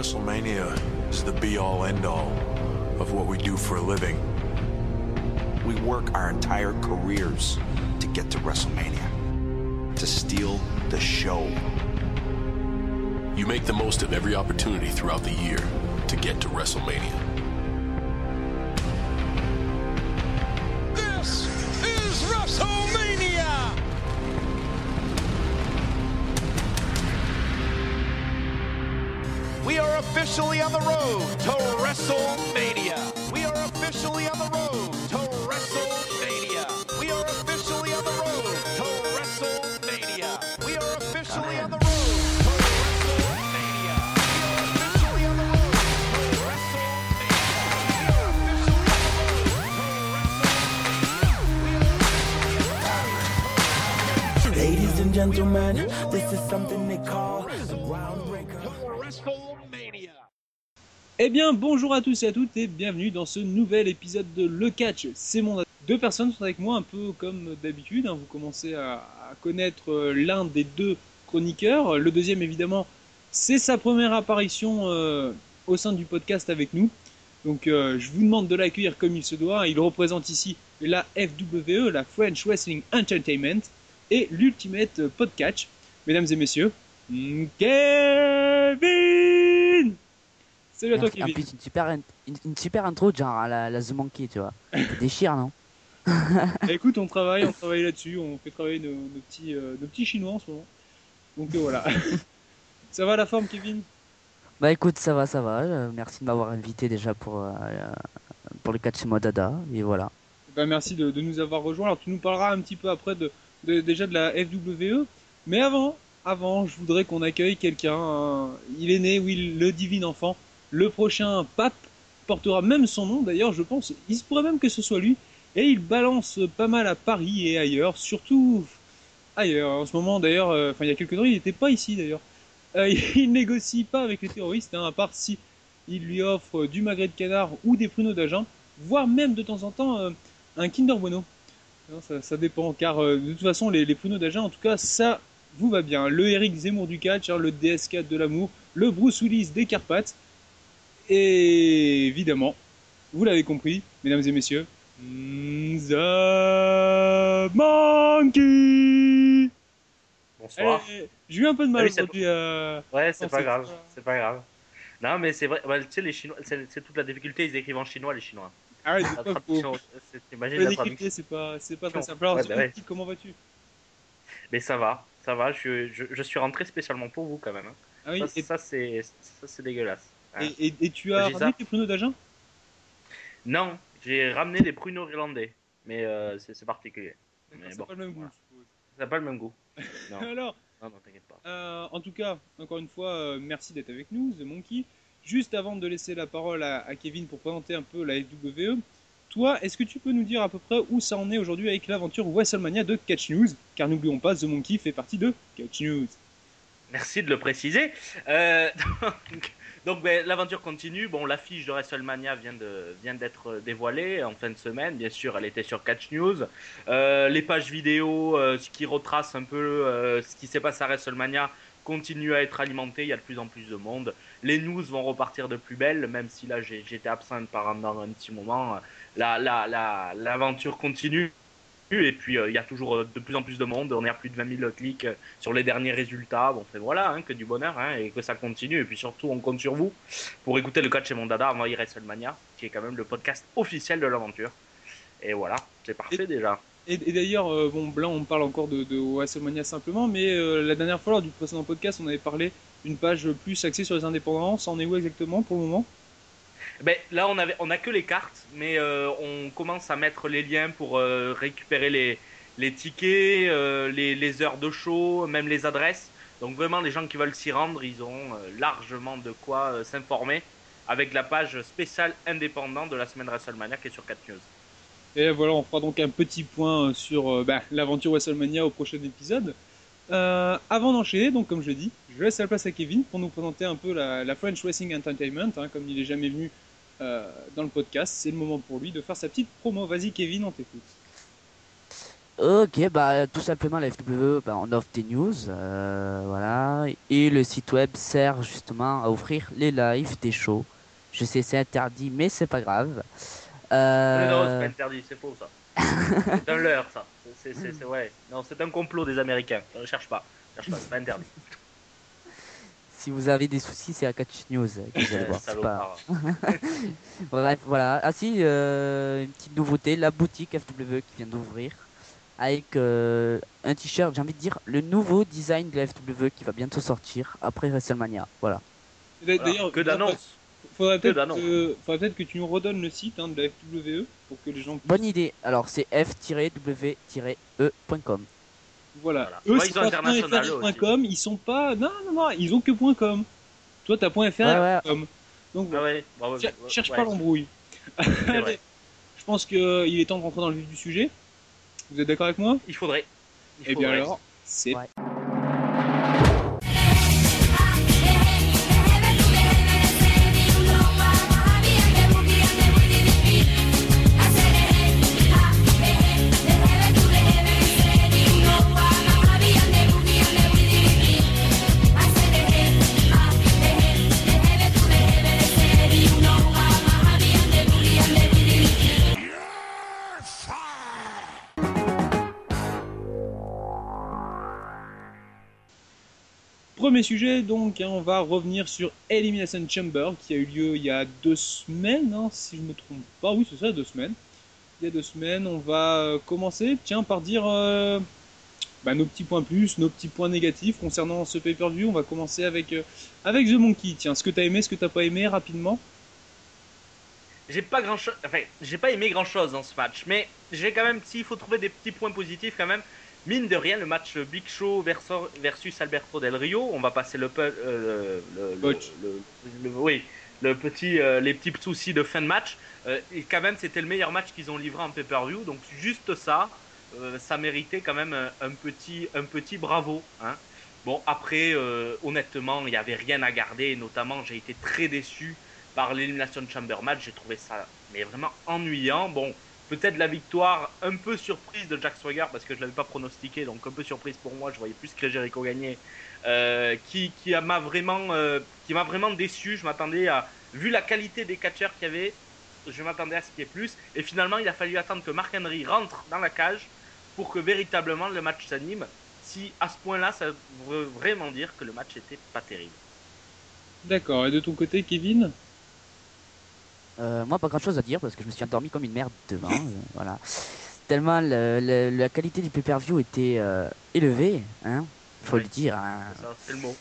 WrestleMania is the be all end all of what we do for a living. We work our entire careers to get to WrestleMania, to steal the show. You make the most of every opportunity throughout the year to get to WrestleMania. Officially on the road to WrestleMania. We are officially on the road to WrestleMania. We are officially on the road to WrestleMania. We are officially on the road to WrestleMania. We are officially on the road to WrestleMania. We are officially on the road to WrestleMania. We are officially on the road to Ladies and gentlemen, this is something they call a groundbreaker. Eh bien, bonjour à tous et à toutes et bienvenue dans ce nouvel épisode de Le Catch. C'est mon deux personnes sont avec moi un peu comme d'habitude. hein. Vous commencez à, connaître euh, l'un des deux chroniqueurs. Le deuxième, évidemment, c'est sa première apparition euh, au sein du podcast avec nous. Donc, euh, je vous demande de l'accueillir comme il se doit. Il représente ici la FWE, la French Wrestling Entertainment, et l'Ultimate Podcatch. Mesdames et messieurs, Kevin Salut à toi, En Kevin. plus, une super, int- une, une super intro, genre à la, la The Monkey, tu vois. Déchire, non Bah, écoute, on travaille, on travaille là-dessus, on fait travailler nos, nos petits, euh, nos petits chinois en ce moment. Donc euh, voilà. Ça va la forme, Kevin? Bah écoute, ça va, ça va. euh, merci de m'avoir invité déjà pour, pour le moi dada. Et voilà. bah, Merci de, de nous avoir rejoints. Alors tu nous parleras un petit peu après de, de- déjà de la FWE. Mais avant, avant, je voudrais qu'on accueille quelqu'un. Il est né, oui, le divin enfant. Le prochain pape portera même son nom d'ailleurs, je pense. Il se pourrait même que ce soit lui. Et il balance pas mal à Paris et ailleurs, surtout ailleurs. En ce moment d'ailleurs, euh, enfin il y a quelques temps, il n'était pas ici d'ailleurs. Euh, il négocie pas avec les terroristes, hein, à part si il lui offre du magret de canard ou des pruneaux d'agent, voire même de temps en temps euh, un Kinder Bueno. Non, ça, dépend, car de toute façon, les, pruneaux d'agent, en tout cas, ça vous va bien. Le Eric Zemmour du catch, hein, le DS4 de l'amour, le Bruce Willis des Carpates, et évidemment, vous l'avez compris, mesdames et messieurs, The Monkey Bonsoir. Eh, J'ai eu un peu de mal Ah oui, aujourd'hui à... Ouais, c'est pas grave, c'est pas grave. Non, mais c'est vrai, ouais, tu sais, les Chinois, c'est toute la difficulté, ils écrivent en chinois, les Chinois. Ah ouais, c'est pas faux. t'imagines Le la traduction. c'est pas, pas très simple. Alors, Ouais, bah ouais. Comment vas-tu? Mais ça va, ça va, je, je, je suis rentré spécialement pour vous quand même. hein. Ah oui, ça, et, ça, c'est dégueulasse. Hein. et, et- et tu as ramené ça. tes pruneaux d'agent Non, j'ai ramené des pruneaux irlandais, mais euh, c'est particulier. C'est bon, pas le même goût, voilà. je suppose. Ça n'a pas le même goût. Non, Alors, non, non, t'inquiète pas. Euh, en tout cas, encore une fois, euh, merci d'être avec nous, The Monkey. Juste avant de laisser la parole à, à Kevin pour présenter un peu la FWE, toi, est-ce que tu peux nous dire à peu près où ça en est aujourd'hui avec l'aventure WrestleMania de Catch News? Car n'oublions pas, The Monkey fait partie de Catch News. Merci de le préciser. Euh, donc, donc, ben, l'aventure continue. Bon, l'affiche de WrestleMania vient d'être dévoilée en fin de semaine. Bien sûr, elle était sur Catch News. Euh, les pages vidéo, euh, ce qui retrace un peu euh, ce qui s'est passé à WrestleMania, continuent à être alimentées. Il y a de plus en plus de monde. Les news vont repartir de plus belle, même si là j'étais absent pendant un petit moment. La la la l'aventure continue. Et puis euh, il y a toujours euh, de plus en plus de monde. On est à plus de 20 000 clics euh, sur les derniers résultats. Bon, fait voilà, hein, que du bonheur hein, et que ça continue. Et puis surtout, on compte sur vous pour écouter le catch chez mon dada avant WrestleMania, qui est quand même le podcast officiel de l'aventure. Et voilà, c'est parfait déjà. Et, et d'ailleurs, euh, bon, là on parle encore de, de WrestleMania simplement, mais euh, la dernière fois, lors du précédent podcast, on avait parlé d'une page plus axée sur les indépendants. Ça en est où exactement pour le moment? Ben, là, on on a que les cartes, mais euh, on commence à mettre les liens pour euh, récupérer les, tickets, euh, les, heures de show, même les adresses. Donc vraiment, les gens qui veulent s'y rendre, ils ont largement de quoi s'informer avec la page spéciale indépendante de la semaine WrestleMania qui est sur 4 News. Et voilà, on fera donc un petit point sur bah, l'aventure WrestleMania au prochain épisode. Avant d'enchaîner, donc comme je dis, je laisse la place à Kevin pour nous présenter un peu la, la French Wrestling Entertainment. hein, comme il est jamais venu euh, dans le podcast, c'est le moment pour lui de faire sa petite promo. Vas-y Kevin, on t'écoute. Ok, bah tout simplement la FWE, bah, on offre des news, euh, voilà, et le site web sert justement à offrir les lives des shows. Je sais c'est interdit, mais c'est pas grave. Euh, Non, c'est pas interdit, c'est faux ça. c'est un leurre ça. C'est, ouais. Non, c'est un complot des Américains. Ne cherche pas. Cherche pas, c'est pas interdit. Si vous avez des soucis, c'est à Catch News que vous allez Euh, voir. pas-. Bref, voilà. Ah si, euh, une petite nouveauté, la boutique FWE qui vient d'ouvrir avec euh, un t-shirt, j'ai envie de dire, le nouveau design de la FWE qui va bientôt sortir après WrestleMania. Voilà. D'ailleurs, Voilà. Que. Faudrait peut-être d'annonces. que, faudrait peut-être que tu nous redonnes le site hein, de la FWE pour que les gens puissent. Bonne idée. Alors c'est f-w-e.com. Voilà. Voilà. Eux, ils ont ils sont pas. Non, non, non, ils ont que .com. Toi, t'as .fr. Ouais, ouais. .com. Donc, Ah ouais, bravo. cher- Ouais, cherche ouais, pas l'embrouille. je pense qu'il est temps de rentrer dans le vif du sujet. Vous êtes d'accord avec moi? Il faudrait. Il Eh bien faudrait. alors, c'est Sujet, donc, hein, on va revenir sur Elimination Chamber qui a eu lieu il y a deux semaines, hein, si je me trompe pas. Oui, c'est ça, deux semaines. Il y a deux semaines, on va euh, commencer, tiens, par dire euh, bah, nos petits points plus, nos petits points négatifs concernant ce pay-per-view. On va commencer avec, euh, avec The Monkey. Tiens, ce que t'as aimé, ce que t'as pas aimé, rapidement. J'ai pas grand chose. Enfin, j'ai pas aimé grand chose dans ce match, mais j'ai quand même, s'il faut trouver des petits points positifs quand même, mine de rien, le match Big Show versus, Alberto Del Rio, on va passer le, peu- euh, le, le, Botch. le- le- oui, le petit, euh, les petits soucis de fin de match. Euh, et quand même, c'était le meilleur match qu'ils ont livré en pay-per-view, donc juste ça, euh, ça méritait quand même un, un petit, un petit bravo. Hein. Bon, après, honnêtement, il n'y avait rien à garder, notamment, j'ai été très déçu par l'élimination de Chamber match. J'ai trouvé ça mais vraiment ennuyant. Bon, peut-être la victoire un peu surprise de Jack Swagger parce que je l'avais pas pronostiqué, donc un peu surprise pour moi. Je voyais plus que Jericho gagner, euh, qui qui m'a vraiment euh, qui m'a vraiment déçu. Je m'attendais à vu la qualité des catcheurs qu'il y avait, je m'attendais à ce qu'il y ait plus. Et finalement, il a fallu attendre que Mark Henry rentre dans la cage pour que véritablement le match s'anime. Si à ce point-là, ça veut vraiment dire que le match était pas terrible. D'accord. Et de ton côté, Kevin? Euh, moi, pas grand chose à dire parce que je me suis endormi comme une merde devant. euh, voilà. Tellement le- le- la qualité du pay-per-view était euh, élevée, hein. Faut le dire. hein. C'est ça, c'est le mot.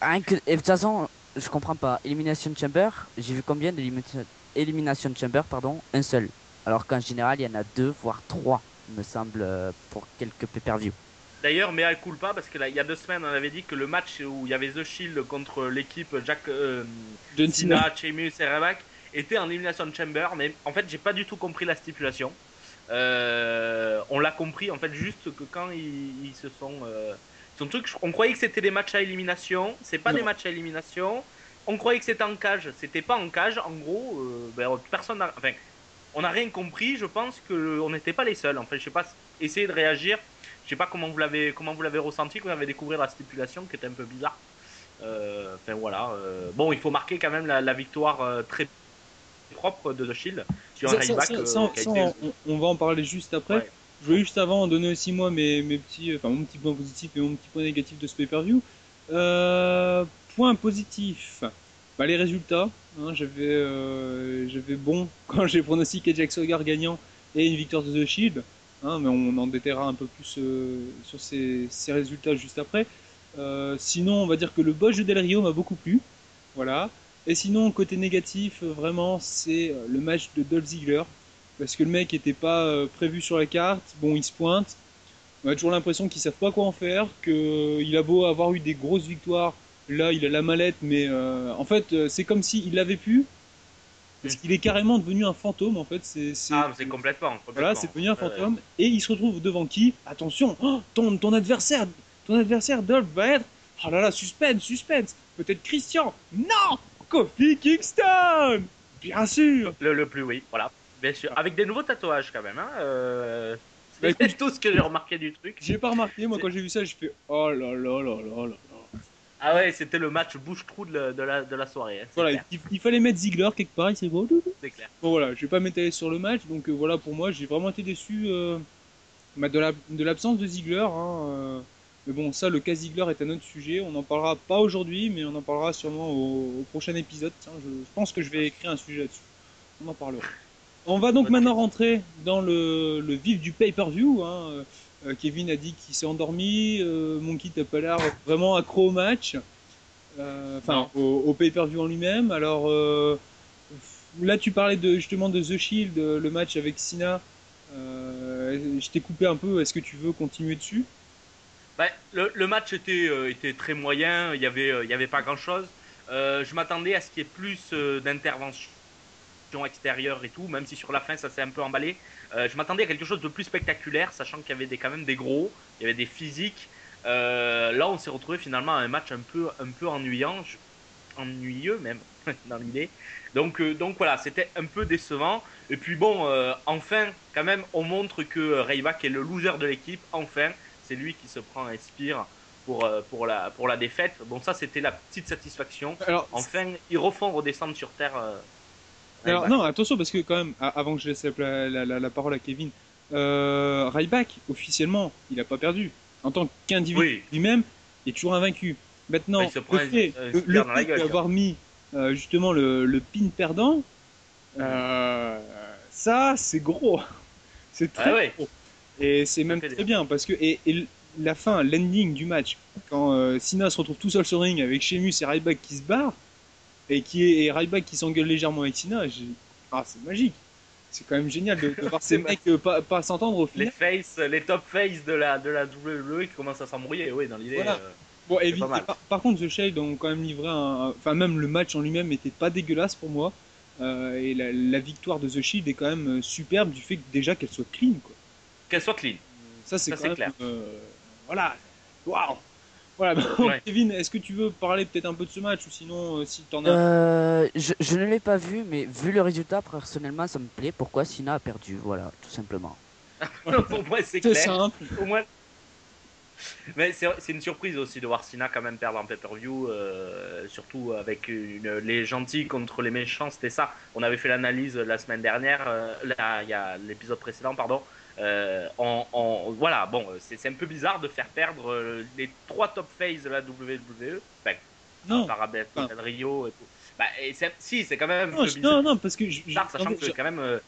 Rien que- et de toute façon, je comprends pas. Elimination Chamber, j'ai vu combien d'Elimination Elimination Chamber, pardon, un seul. Alors qu'en général, il y en a deux, voire trois, il me semble, pour quelques pay-per-view. D'ailleurs, mais elle coule pas parce que là, il y a deux semaines, on avait dit que le match où il y avait The Shield contre l'équipe Jack euh, John Cena. Sheamus et Ryback était en Elimination Chamber, mais en fait, j'ai pas du tout compris la stipulation. Euh, on l'a compris en fait juste que quand ils, ils se sont, euh, son truc, on croyait que c'était des matchs à élimination, c'est pas Non. des matchs à élimination. On croyait que c'était en cage, c'était pas en cage. En gros, euh, ben, personne, n'a- enfin, on n'a rien compris. Je pense que on n'était pas les seuls. En fait, je sais pas, essayez de réagir. Je sais pas comment vous l'avez comment vous l'avez ressenti quand vous avez découvert la stipulation qui était un peu bizarre. Euh, Enfin voilà. bon, il faut marquer quand même la, la victoire très propre de The Shield sur un Ça, ça, euh, été- on, on va en parler juste après. Ouais. Je voulais juste avant donner aussi moi mes, mes petits, enfin mon petit point positif et mon petit point négatif de ce pay-per-view. Euh, point positif, bah, les résultats. hein, j'avais, euh, j'avais bon quand j'ai pronostiqué Jack Swagger gagnant et une victoire de The Shield. hein, mais on en déterra un peu plus sur ces, ces résultats juste après. Sinon, on va dire que le boss de Del Rio m'a beaucoup plu. Voilà. Et sinon, côté négatif, euh, vraiment, c'est euh, le match de Dolph Ziggler. Parce que le mec était pas euh, prévu sur la carte. Bon, il se pointe. On a toujours l'impression qu'ils savent pas quoi en faire. qu'il a beau avoir eu des grosses victoires. Là, il a la mallette, mais euh, en fait, c'est comme s'il l'avait pu. Parce qu'il est carrément devenu un fantôme, en fait. C'est, Ah, c'est complètement. complètement. voilà, c'est devenu un ouais. fantôme. Et il se retrouve devant qui? Attention, oh, ton, ton adversaire, ton adversaire Dolph va être. Oh là là, suspense, suspense. Peut-être Christian. Non Kofi Kingston Bien sûr Le, le plus oui, voilà. Bien sûr. Avec des nouveaux tatouages quand même. Hein. euh, Bah, C'est tout ce que j'ai remarqué du truc. j'ai pas remarqué, moi quand j'ai vu ça, j'ai fait oh là là là là là. Ah ouais, c'était le match bouche-trou de, la- de la, de la soirée. hein, c'est Voilà, il, il fallait mettre Ziggler quelque part, il s'est bon. c'est clair. Bon voilà, je vais pas m'étaler sur le match, donc euh, voilà pour moi j'ai vraiment été déçu euh, bah, de la- de l'absence de Ziggler. Hein, euh, mais bon, ça le cas est un autre sujet, on n'en parlera pas aujourd'hui, mais on en parlera sûrement au, au prochain épisode. Tiens, je, je pense que je vais écrire un sujet là-dessus. On en parlera. On va donc maintenant rentrer dans le, le vif du pay-per-view. Hein. Euh, euh, Kevin a dit qu'il s'est endormi, euh, Monkey t'as pas l'air vraiment accro au match, Euh, enfin au, au pay-per-view en lui-même. Alors Là, tu parlais de, justement de The Shield, le match avec Sina. Je t'ai coupé un peu. Est-ce que tu veux continuer dessus? Bah, le, match était, euh, était très moyen, il n'y avait, euh, avait pas grand-chose. Euh, je m'attendais à ce qu'il y ait plus euh, d'intervention extérieure et tout, même si sur la fin ça s'est un peu emballé. Je m'attendais à quelque chose de plus spectaculaire, sachant qu'il y avait quand même des gros, il y avait des physiques. Là, on s'est retrouvé finalement à un match un peu, un ennuyant, ennuyeux même dans l'idée. Donc, voilà, c'était un peu décevant. Et puis bon, enfin, quand même, on montre que Ryback est le loser de l'équipe. Enfin, c'est lui qui se prend un spire pour, euh, pour, la, pour la défaite. Bon, ça, c'était la petite satisfaction. Alors, Enfin, ils refont redescendre sur terre. euh, alors non, attention parce que quand même, avant que je laisse la, la- parole à Kevin, euh, Ryback officiellement, il a pas perdu. En tant qu'individu Oui. lui-même, il est toujours invaincu. Maintenant, le fait, un le, le fait d'avoir mis euh, justement le, le pin perdant, euh, ça c'est gros. C'est très Ah ouais. gros. Et c'est même très bien parce que et, et la fin, l'ending du match, quand euh, Sina se retrouve tout seul sur le ring avec Sheamus et Ryback qui se barrent et qui est et Ryback qui s'engueule légèrement avec Sina, j'ai- ah c'est magique. C'est quand même génial de, de voir ces mecs euh, pas, pas s'entendre au Les final. face, les top face de la, de la WWE qui commencent à s'embrouiller, oui, dans l'idée. Voilà. euh, Bon, par, par contre, The Shield ont quand même livré un. Enfin, même le match en lui-même était pas dégueulasse pour moi. Euh, et la, la victoire de The Shield est quand même superbe du fait que déjà qu'elle soit clean, quoi. Qu'elle soit clean. Ça, c'est Ça, c'est même. clair. euh, voilà. Waouh! Voilà, bon, Ouais. Kevin, est-ce que tu veux parler peut-être un peu de ce match ou sinon, euh, si t'en as. Euh, je, je ne l'ai pas vu, mais vu le résultat, personnellement, ça me plaît. Pourquoi Sina a perdu Voilà, tout simplement. Pour moi, c'est C'est clair. simple. Au moins. Mais c'est une surprise aussi de voir Sina quand même perdre en pay-per-view, euh, surtout avec une, les gentils contre les méchants, c'était ça. On avait fait l'analyse la semaine dernière, euh, là, il y a l'épisode précédent, pardon. Euh, en, en- voilà, bon, c'est c'est un peu bizarre de faire perdre euh, les trois top phases de la WWE, enfin, Non. par Abel, Enfin. Del Rio et tout. Bah, et si, c'est quand même un Non, peu je- bizarre, non, non, parce que je- bizarre, sachant que quand même. euh,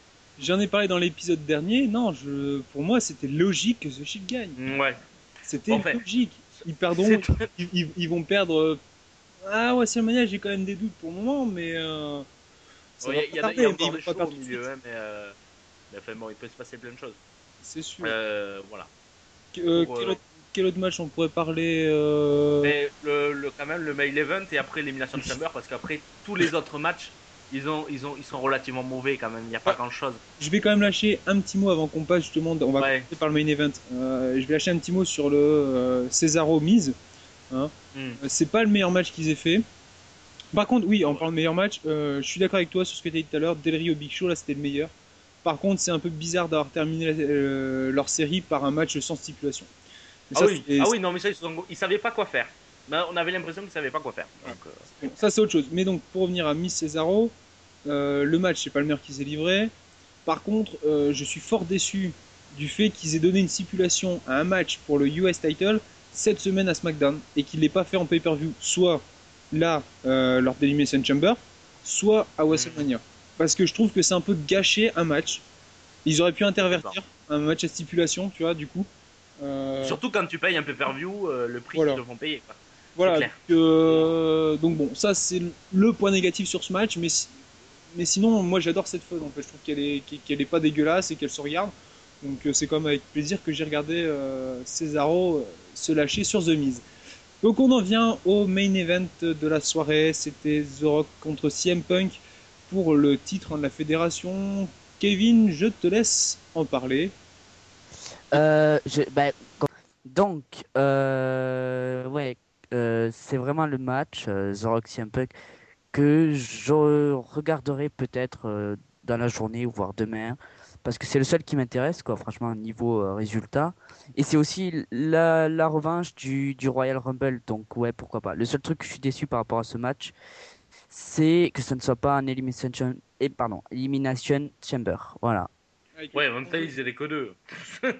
j'en ai parlé dans l'épisode dernier. Non, je, pour moi, c'était logique que The Shield gagne. ouais. C'était En fait, logique. Ils perdront, ils, ils- ils vont perdre. euh, Ah ouais, WrestleMania, j'ai quand même des doutes pour le moment, mais. Euh... ça Ouais, Il y, il y tarder, a encore des choses au milieu, hein, mais, euh, enfin, bon, il peut se passer plein de choses. C'est sûr. Euh, voilà. Euh, pour, quel, euh, autre, quel autre match on pourrait parler euh, Mais le, le- quand même le main event et après l'élimination de Chamber parce qu'après tous les autres matchs ils ont ils ont ils sont relativement mauvais quand même il n'y a pas Ouais. grand chose Je vais quand même lâcher un petit mot avant qu'on passe justement. On va Ouais. commencer par le main event. Euh, je vais lâcher un petit mot sur le Cesaro Miz. Hein. Euh, C'est pas le meilleur match qu'ils aient fait. Par contre, oui, en parlant de meilleur match, je suis d'accord avec toi sur ce que tu as dit tout à l'heure. Del Rio Big Show, là, c'était le meilleur. Par contre, c'est un peu bizarre d'avoir terminé euh, leur série par un match sans stipulation. Ah ça, oui c'est- ah oui non mais ça ils, sont- ils savaient pas quoi faire Mais on avait l'impression qu'ils savaient pas quoi faire Donc, euh, Bon, ça c'est autre chose. Mais donc pour revenir à Miss Cesaro, euh, le match c'est pas le meilleur qu'ils aient livré. Par contre, je suis fort déçu du fait qu'ils aient donné une stipulation à un match pour le US Title cette semaine à SmackDown et qu'ils l'aient pas fait en pay-per-view, soit là lors d'Elimination Chamber, soit à WrestleMania. Parce que je trouve que c'est un peu gâché un match. Ils auraient pu intervertir un match à stipulation, tu vois, du coup. Euh, surtout quand tu payes un pay-per-view euh, le prix Voilà. qu'ils te font payer quoi. Voilà, clair. donc, euh, donc bon, ça c'est le point négatif sur ce match, mais, si- mais sinon, moi j'adore cette fun en fait. Je trouve qu'elle est, qu'elle est pas dégueulasse et qu'elle se regarde. Donc c'est comme avec plaisir que j'ai regardé Cesaro se lâcher sur The Miz. Donc on en vient au main event de la soirée. C'était The Rock contre CM Punk pour le titre de la fédération. Kevin, je te laisse en parler. Euh, com- donc, euh, ouais, euh, c'est vraiment le match The CM Punk que je regarderai peut-être dans la journée ou voire demain parce que c'est le seul qui m'intéresse, quoi, franchement, niveau résultat. Et c'est aussi la, la revanche du, du Royal Rumble, donc ouais, pourquoi pas. Le seul truc que je suis déçu par rapport à ce match, c'est que ce ne soit pas un Elimination, et pardon, Elimination Chamber. Voilà. Ouais, en même temps, ils étaient que deux.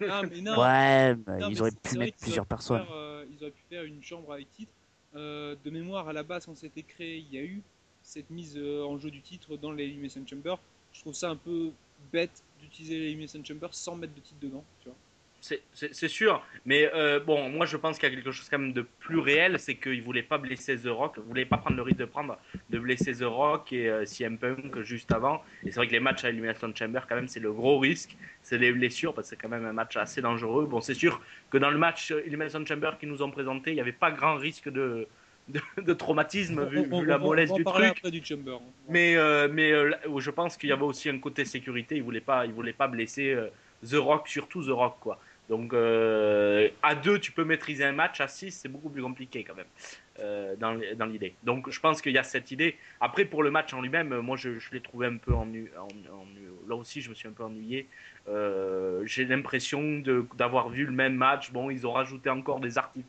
Ah, mais non. Ouais, bah, Non, ils mais auraient pu mettre plusieurs personnes. faire, euh, ils auraient pu faire une chambre avec titre. Euh, de mémoire, à la base, quand c'était créé, il y a eu cette mise euh, en jeu du titre dans l'Elimination Chamber. Je trouve ça un peu bête d'utiliser l'Elimination Chamber sans mettre de titre dedans. Tu vois. C'est- sûr, mais euh, bon, moi je pense qu'il y a quelque chose quand même de plus réel, c'est qu'ils voulaient pas blesser The Rock, ils voulaient pas prendre le risque de prendre de blesser The Rock et euh, CM Punk juste avant. Et c'est vrai que les matchs à Elimination Chamber, quand même, c'est le gros risque, c'est les blessures parce que c'est quand même un match assez dangereux. Bon, c'est sûr que dans le match Elimination Chamber qu'ils nous ont présenté, il n'y avait pas grand risque de, de, de traumatisme vu, On- on- vu la on mollesse du truc. après du Chamber. Mais, euh, mais euh, je pense qu'il y avait aussi un côté sécurité. Ils voulaient pas, ils voulaient pas blesser euh, The Rock, surtout The Rock, quoi. Donc euh, à deux, tu peux maîtriser un match. À 6 c'est beaucoup plus compliqué quand même euh, dans, dans l'idée. Donc je pense qu'il y a cette idée. Après pour le match en lui-même, moi je, l'ai trouvé un peu ennu, en- ennu- Là aussi, je me suis un peu ennuyé. Euh, J'ai l'impression d'avoir vu le même match. Bon, ils ont rajouté encore des artifices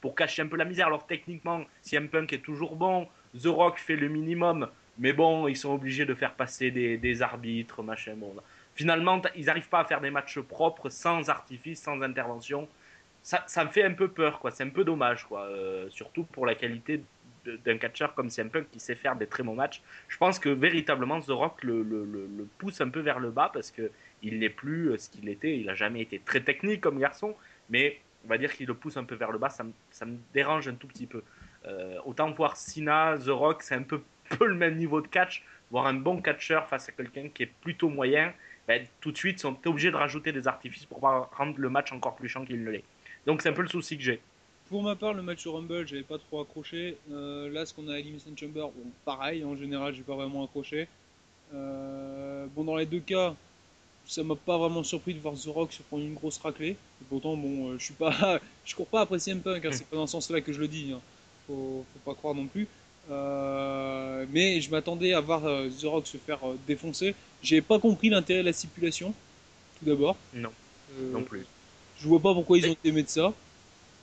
pour cacher un peu la misère. Alors techniquement, CM Punk est toujours bon. The Rock fait le minimum. Mais bon, ils sont obligés de faire passer des, des arbitres, machin. Bon, là. Finalement, ils n'arrivent pas à faire des matchs propres, sans artifice, sans intervention. Ça, ça me fait un peu peur, quoi. C'est un peu dommage, quoi. Euh, surtout pour la qualité d'un catcheur comme CM qui sait faire des très bons matchs. Je pense que véritablement The Rock le, pousse un peu vers le bas parce que il n'est plus euh, ce qu'il était. Il n'a jamais été très technique comme garçon, mais on va dire qu'il le pousse un peu vers le bas. Ça me, dérange un tout petit peu. Euh, autant voir Cena, The Rock, c'est un peu, peu le même niveau de catch. Voir un bon catcheur face à quelqu'un qui est plutôt moyen, ben, tout de suite, sont obligés de rajouter des artifices pour pouvoir rendre le match encore plus chiant qu'il ne l'est. Donc c'est un peu le souci que j'ai. Pour ma part, le match au Rumble, j'avais pas trop accroché. Euh, là, ce qu'on a à Elimination Chamber, bon, pareil, en général, j'ai pas vraiment accroché. Euh, bon, dans les deux cas, ça m'a pas vraiment surpris de voir The Rock se prendre une grosse raclée. Et pourtant, bon, euh, je suis pas, je cours pas après CM Punk, hein, c'est pas dans ce sens-là que je le dis. Hein. Faut, faut pas croire non plus. Euh, mais je m'attendais à voir euh, The Rock se faire euh, défoncer. J'ai pas compris l'intérêt de la stipulation, tout d'abord. Non, non plus. Je vois pas pourquoi ils ont mettre ça.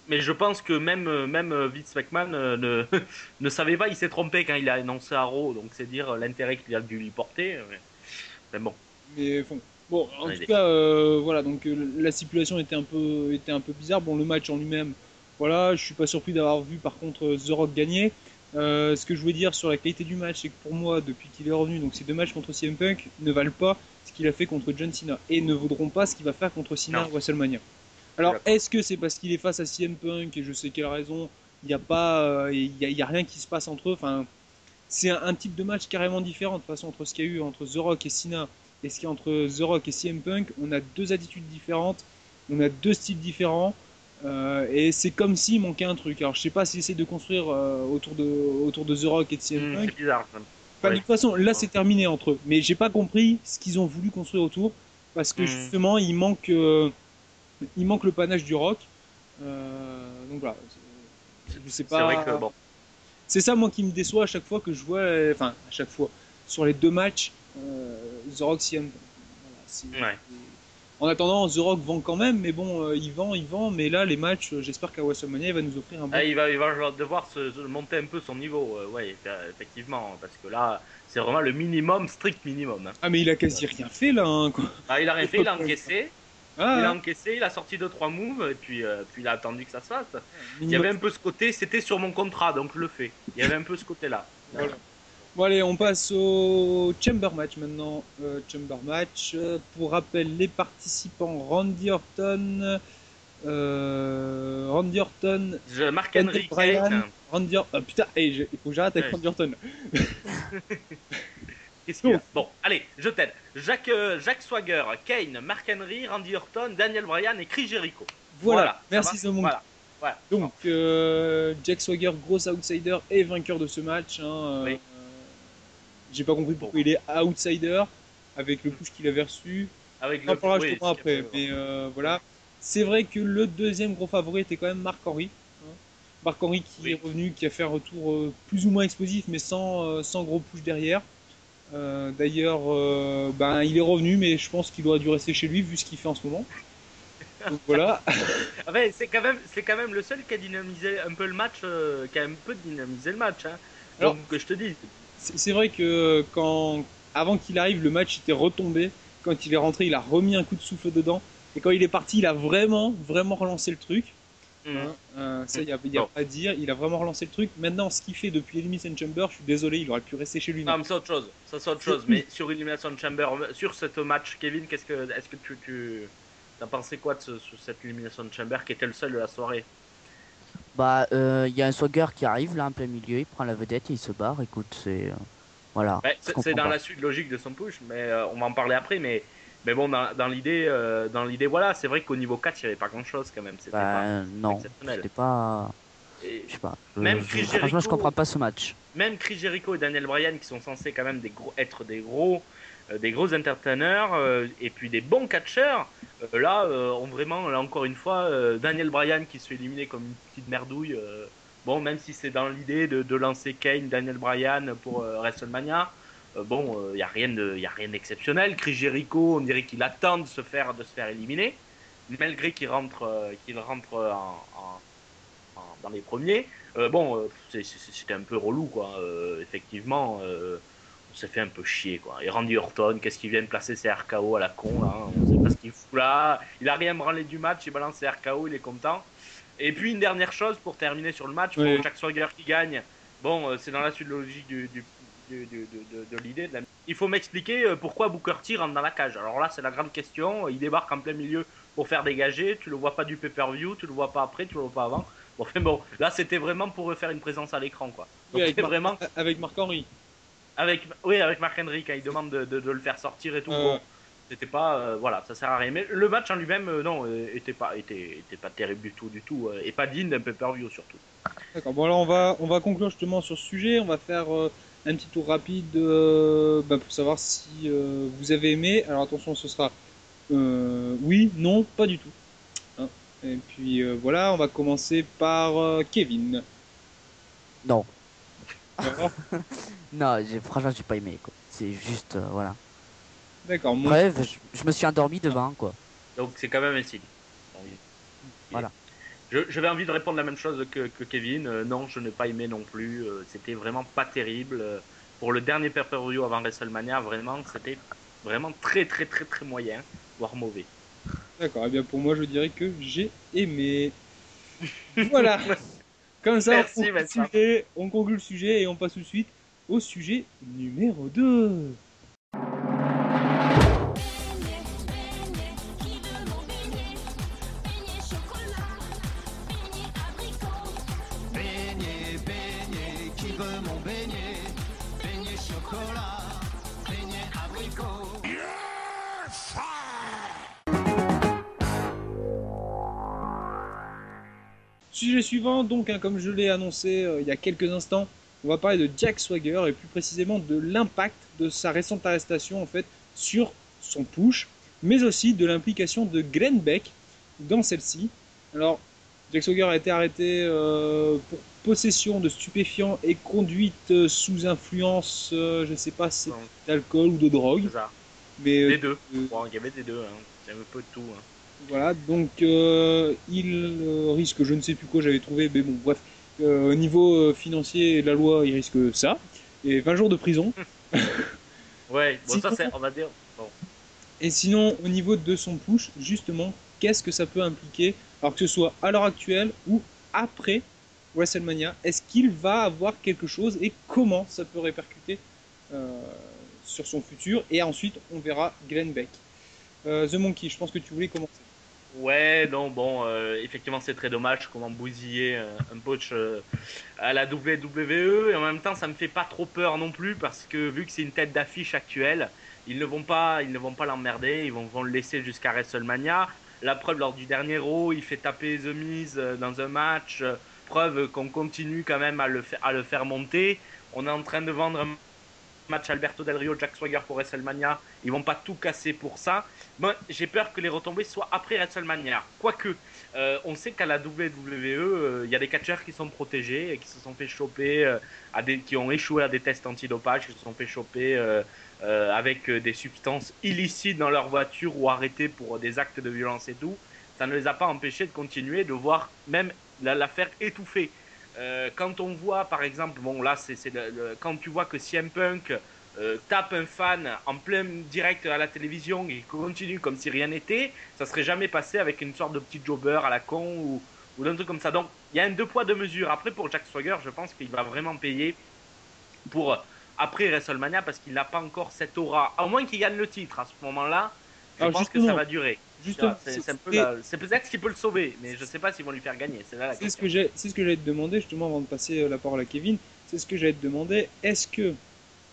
Mais je pense que même, même Vince McMahon ne, ne savait pas, il s'est trompé quand il a annoncé à Raw, donc c'est dire l'intérêt qu'il a dû lui porter. Mais, mais bon, Mais bon, bon en Ouais, tout cas, voilà, donc la stipulation était un peu, était un peu bizarre. Bon, le match en lui-même, voilà, je suis pas surpris d'avoir vu par contre The Rock gagner. Euh, ce que je voulais dire sur la qualité du match, c'est que pour moi, depuis qu'il est revenu, donc ces deux matchs contre CM Punk ne valent pas ce qu'il a fait contre John Cena et ne vaudront pas ce qu'il va faire contre Cena à WrestleMania. Alors, est-ce que c'est parce qu'il est face à CM Punk et je sais quelle raison Il n'y a pas, euh, il y a, il y a rien qui se passe entre eux. Enfin, c'est un, un type de match carrément différent de toute façon entre ce qu'il y a eu entre The Rock et Cena et ce qu'il y a entre The Rock et CM Punk. On a deux attitudes différentes, on a deux styles différents. Euh, et c'est comme s'il manquait un truc. Alors je sais pas s'ils essaient de construire euh, autour, de, autour de The Rock et de CM Hum, Punk. c'est bizarre. ça. Enfin, Ouais. De toute façon, là c'est terminé entre eux. Mais j'ai pas compris ce qu'ils ont voulu construire autour. Parce que Mhm. justement, il manque, euh, il manque le panache du rock. Donc voilà. C'est- Je sais C'est vrai pas. que bon. C'est ça, moi, qui me déçoit à chaque fois que je vois. Enfin, à chaque fois. Sur les deux matchs, The Rock CM. Voilà, c'est- Ouais. En attendant, The Rock vend quand même, mais bon, euh, il vend, il vend. Mais là, les matchs, euh, j'espère qu'à WrestleMania, il va nous offrir un bon. Ah, il, va, il va devoir se, se monter un peu son niveau, euh, ouais, eff- effectivement, parce que là, c'est vraiment le minimum, strict minimum. hein. Ah, mais il a quasi rien fait là, hein, quoi. Ah, il a rien fait, il a encaissé, Ah, il a encaissé, il a sorti deux trois moves, et puis, euh, puis il a attendu que ça se fasse. Il y avait un peu ce côté, c'était sur mon contrat, donc je le fais. Il y avait un peu ce côté-là. Voilà. Bon allez, on passe au Chamber Match maintenant. Euh, chamber Match. Euh, pour rappel, les participants Randy Orton, euh, Randy Orton, Mark Henry Bryan, Randy Or- ah, putain, hey, je- il faut que j'arrête avec Ouais. Randy Orton. qu'est-ce qu'il y a? Bon, allez, je t'aide. Jacques, euh, Jacques Swagger, Kane, Mark Henry, Randy Orton, Daniel Bryan et Chris Jericho. Voilà, merci The Monk. Voilà. Voilà. Donc, euh, Jack Swagger, gros outsider et vainqueur de ce match. hein, Oui. J'ai pas compris pourquoi il est outsider avec le push qu'il avait reçu. Avec oui, est après, mais euh, voilà. C'est vrai que le deuxième gros favori était quand même Marc Henry. hein. Marc Henry qui Oui. est revenu, qui a fait un retour euh, plus ou moins explosif, mais sans, euh, sans gros push derrière. Euh, D'ailleurs, euh, ben, il est revenu, mais je pense qu'il aurait dû rester chez lui vu ce qu'il fait en ce moment. Donc voilà. Ah ouais, c'est quand même, c'est quand même le seul qui a dynamisé un peu le match, euh, qui a un peu dynamisé le match. Hein. Alors- Donc que je te dis, C'est vrai que quand, avant qu'il arrive, le match était retombé. Quand il est rentré, il a remis un coup de souffle dedans. Et quand il est parti, il a vraiment, vraiment relancé le truc. hum, Hein, euh, ça, il n'y a, y a pas à dire. Il a vraiment relancé le truc. Maintenant, ce qu'il fait depuis Elimination Chamber, je suis désolé, il aurait pu rester chez lui. non, mais c'est autre chose. Ça c'est autre chose. Mais sur Elimination Chamber, sur ce match, Kevin, qu'est-ce que, est-ce que tu, tu, t'as pensé quoi de ce- cette Elimination Chamber qui était le seul de la soirée? Bah, euh, il y a un Swagger qui arrive là en plein milieu, il prend la vedette et il se barre. Écoute, c'est. euh, voilà. Je c'est, dans pas. la suite logique de son push, mais euh, on va en parler après. Mais, mais bon, dans, dans l'idée, euh, dans l'idée, voilà, c'est vrai qu'au niveau 4, il n'y avait pas grand-chose quand même. C'était Bah, non, exceptionnel. c'était pas. pas. Et Je sais pas. je- Même je- Chris franchement, je comprends pas ce match. même Chris Jericho et Daniel Bryan qui sont censés quand même des gros, être des gros euh, des gros entertainers euh, et puis des bons catcheurs euh, là euh, ont vraiment là encore une fois euh, Daniel Bryan qui se fait éliminer comme une petite merdouille euh, bon même si c'est dans l'idée de, de lancer Kane Daniel Bryan pour euh, WrestleMania euh, bon il y a rien y a rien d'exceptionnel Chris Jericho on dirait qu'il attend de se faire de se faire éliminer malgré qu'il rentre euh, qu'il rentre en- en- en- dans les premiers euh, bon, euh, c'était un peu relou, quoi. Euh, effectivement, euh, on s'est fait un peu chier, quoi. Et Randy Orton, qu'est-ce qu'il vient de placer ses RKO à la con, là On sait pas ce qu'il fout là. Il a rien branlé du match, il balance ses RKO, il est content. Et puis, une dernière chose pour terminer sur le match, Oui. pour Jack Swagger qui gagne. Bon, euh, c'est dans la suite logique du, du- de, l'idée. de la- Il faut m'expliquer euh, pourquoi Booker T rentre dans la cage. Alors là, c'est la grande question. Il débarque en plein milieu pour faire dégager. Tu le vois pas du pay-per-view, tu le vois pas après, tu le vois pas avant. Bon, enfin bon, là c'était vraiment pour faire une présence à l'écran, quoi. Oui, Donc avec, c'est Mar- vraiment avec Marc Henry. Avec, oui, avec Mark Henry quand il demande de, de- de le faire sortir et tout. Euh. Bon, c'était pas, euh, voilà, ça sert à rien. Mais le match en lui-même, euh, non, euh, était pas, était, était pas terrible du tout, du tout, euh, et pas digne d'un pay-per-view surtout. D'accord. Bon, alors on va, on va conclure justement sur ce sujet. On va faire euh, un petit tour rapide euh, bah, pour savoir si euh, vous avez aimé. Alors attention, ce sera euh, oui, non, pas du tout. Hein. Et puis euh, voilà, on va commencer par euh, Kevin. Non. Non, j'ai- franchement, j'ai pas aimé, quoi. C'est juste, euh, voilà. D'accord. Bref, je, je me suis endormi devant, quoi. Donc c'est quand même un signe. Voilà. Je, j'avais envie de répondre la même chose que, que Kevin. Euh, non, je n'ai pas aimé non plus. Euh, c'était vraiment pas terrible. Euh, pour le dernier pay-per-view avant WrestleMania, vraiment, c'était vraiment très très très très moyen, voire mauvais. D'accord. Eh bien pour moi, je dirais que j'ai aimé. Voilà. Comme ça, Merci, on, conclut le Vincent. sujet, on conclut le sujet et on passe tout de suite au sujet numéro 2. Sujet suivant, donc, hein, comme je l'ai annoncé euh, il y a quelques instants, on va parler de Jack Swagger et plus précisément de l'impact de sa récente arrestation en fait sur son push, mais aussi de l'implication de Glenn Beck dans celle-ci. Alors, Jack Swagger a été arrêté euh, pour possession de stupéfiants et conduite euh, sous influence, euh, je ne sais pas d'alcool ou de drogue, ça. mais Les deux. Bon, il y avait des deux. Hein. Il y avait un peu de tout. Hein. Voilà, donc euh, il euh, risque, je ne sais plus quoi j'avais trouvé, mais bon, bref, euh, au niveau financier, la loi, il risque ça, et 20 jours de prison. Ouais, bon, ça c'est, on va dire. Bon. Et sinon, au niveau de son push, justement, qu'est-ce que ça peut impliquer, alors que ce soit à l'heure actuelle ou après WrestleMania Est-ce qu'il va avoir quelque chose et comment ça peut répercuter euh, sur son futur? Et ensuite, on verra Glenn Beck. Euh, The Monkey, je pense que tu voulais commencer. Ouais, non, bon, euh, effectivement, c'est très dommage comment bousiller euh, un coach euh, à la WWE et en même temps, ça me fait pas trop peur non plus parce que vu que c'est une tête d'affiche actuelle, ils ne vont pas, ils ne vont pas l'emmerder, ils vont, vont le laisser jusqu'à WrestleMania. La preuve lors du dernier Raw, il fait taper The Miz dans un match, preuve qu'on continue quand même à le, à le faire monter. On est en train de vendre un match Alberto Del Rio, Jack Swagger pour WrestleMania. Ils vont pas tout casser pour ça. Moi, j'ai peur que les retombées soient après WrestleMania. Quoique, euh, on sait qu'à la WWE, euh, il y a des catcheurs qui sont protégés et qui se sont fait choper, euh, qui ont échoué à des tests antidopage, qui se sont fait choper avec des substances illicites dans leur voiture ou arrêtés pour des actes de violence et tout, ça ne les a pas empêchés de continuer, de voir même la- l'affaire étouffée. Quand on voit, par exemple, bon là, c'est quand tu vois que CM Punk euh, tape un fan en plein direct à la télévision et continue comme si rien n'était, ça serait jamais passé avec une sorte de petit jobber à la con ou, ou d'un truc comme ça. Donc il y a un deux poids deux mesures. Après pour Jack Swagger, je pense qu'il va vraiment payer pour euh, après WrestleMania parce qu'il n'a pas encore cette aura. À moins qu'il gagne le titre à ce moment-là, je pense que ça va durer. C'est peut-être ce qui peut le sauver, mais je sais pas s'ils vont lui faire gagner. Ce que c'est ce que j'allais te demander justement avant de passer euh, la parole à Kevin. C'est ce que j'allais te demander. Est-ce que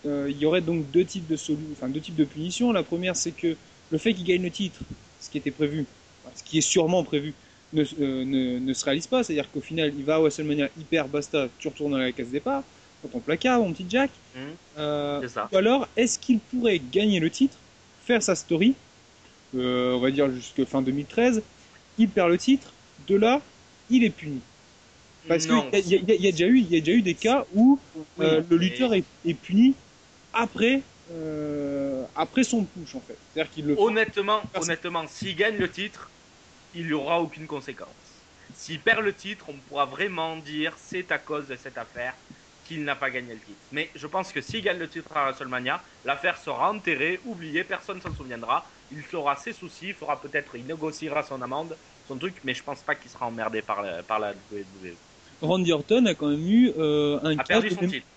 euh, il y aurait donc deux types de solu- enfin deux types de punitions. La première, c'est que le fait qu'il gagne le titre, ce qui était prévu, enfin, ce qui est sûrement prévu, ne, euh, ne, ne se réalise pas. C'est-à-dire qu'au final, il va à WrestleMania hyper basta, tu retournes à la case départ, dans ton placard, mon petit Jack. Mhm. Euh, ça. ou alors, est-ce qu'il pourrait gagner le titre, faire sa story, on va dire jusque fin 2013, il perd le titre, de là, il est puni. Parce qu'il y, y y a déjà eu, il y a déjà eu des cas où Oui, euh, le lutteur est, est puni après, euh, après son push en fait. C'est-à-dire qu'il le. Honnêtement, Merci. honnêtement, s'il gagne le titre, il n'y aura aucune conséquence. S'il perd le titre, on pourra vraiment dire c'est à cause de cette affaire qu'il n'a pas gagné le titre. Mais je pense que s'il gagne le titre à WrestleMania, l'affaire sera enterrée, oubliée, personne s'en souviendra. Il fera ses soucis, il fera peut-être, il négociera son amende, son truc, mais je pense pas qu'il sera emmerdé par la, par la WWE. Randy Orton a quand même eu euh, un A cas. perdu de son titre.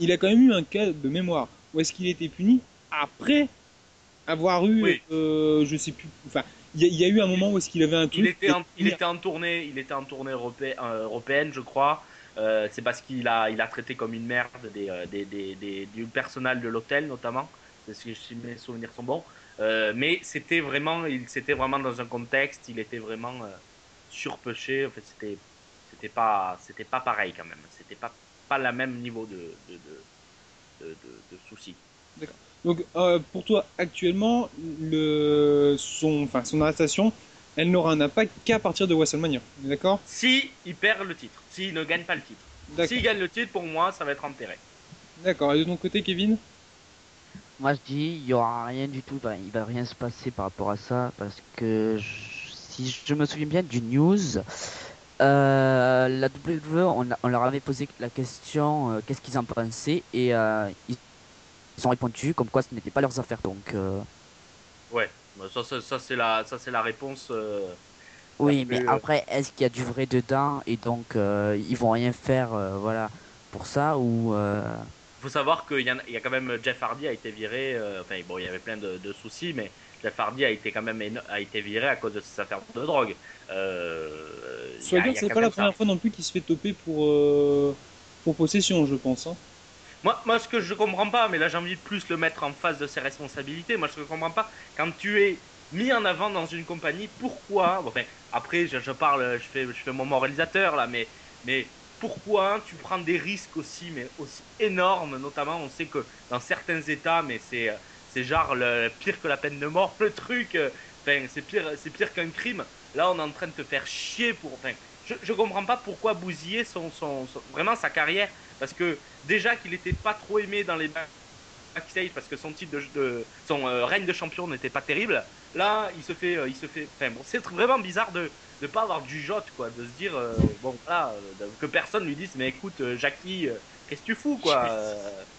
Il a quand même eu un cas de mémoire où est-ce qu'il était puni après avoir eu, Oui. euh, je sais plus. Enfin, il y, a- il y a eu un moment où est-ce qu'il avait un truc. Il était, en, il et- était en tournée, il était en tournée europé- euh, européenne, je crois. Euh, c'est parce qu'il a, il a traité comme une merde des, euh, des, des, des- du personnel de l'hôtel notamment. C'est ce que si mes souvenirs sont bons. Mais c'était vraiment, il c'était vraiment dans un contexte, il était vraiment surpêché. En fait, c'était, c'était pas, c'était pas pareil quand même. C'était pas, pas le même niveau de, de, de, de, de- de soucis. Donc, euh, pour toi, actuellement, le, son, enfin, son arrestation, elle n'aura un impact qu'à partir de WrestleMania. D'accord? Si il perd le titre, s'il ne gagne pas le titre. D'accord. S'il gagne le titre, pour moi, ça va être enterré. D'accord. Et de ton côté, Kevin? Moi je dis, il y aura rien du tout, il va rien se passer par rapport à ça, parce que je- si je me souviens bien du news, euh, la WWE, on, leur avait posé la question, euh, qu'est-ce qu'ils en pensaient, et euh, ils, ils ont répondu comme quoi ce n'était pas leurs affaires, donc Ouais, bah, ça, ça, ça, c'est la, ça c'est la réponse. oui, mais après, est-ce qu'il y a du vrai dedans, et donc ils vont rien faire, voilà, pour ça, ou... euh, faut savoir qu'il y, a- il y a quand même Jeff Hardy a été viré. enfin bon, il y avait plein de, de soucis, mais Jeff Hardy a été quand même a été viré à cause de ses affaires de drogue. Euh, c'est pas la première fois non plus qu'il se fait toper pour, pour possession, je pense. Moi, moi, ce que je comprends pas, mais là j'ai envie de plus le mettre en face de ses responsabilités. Moi, je ne comprends pas quand tu es mis en avant dans une compagnie, pourquoi Après, je, je parle, je fais, je fais mon moralisateur là, mais, mais pourquoi tu prends des risques aussi, mais aussi énormes, notamment, on sait que dans certains États, mais c'est, c'est genre le pire que la peine de mort, le truc. euh, Enfin, c'est pire, c'est pire qu'un crime. Là, on est en train de te faire chier pour. Enfin, je, je comprends pas pourquoi bousiller son, son, son- vraiment sa carrière, parce que déjà qu'il était pas trop aimé dans les backstage parce que son titre de, de- son euh, règne de champion n'était pas terrible. Là, il se fait, euh, il se fait. Enfin bon, c'est vraiment bizarre de ne pas avoir du jote quoi, de se dire euh, bon euh, que personne lui dise mais écoute Jackie, qu'est-ce que tu fous quoi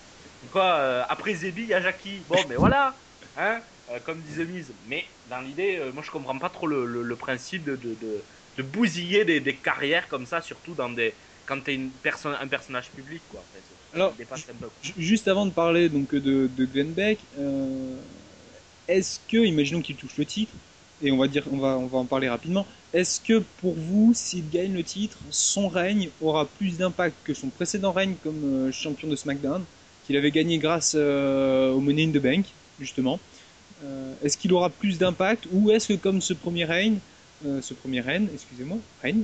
Quoi euh, après Zébi, il y a Jackie. Bon, mais voilà, hein, euh, comme disait Mise. Mais dans l'idée, euh, moi je comprends pas trop le, le- le principe de, de, de, de bousiller des, des carrières comme ça, surtout dans des quand t'es une personne, un personnage public quoi. Alors, Juste avant de parler donc de, de Glenn Beck, euh, est-ce que, imaginons qu'il touche le titre, et on va dire, on va, on va en parler rapidement, est-ce que pour vous, s'il gagne le titre, son règne aura plus d'impact que son précédent règne comme champion de SmackDown, qu'il avait gagné grâce euh, au Money in the Bank, justement Euh, Est-ce qu'il aura plus d'impact, ou est-ce que comme ce premier règne, euh, ce premier règne, excusez-moi, règne,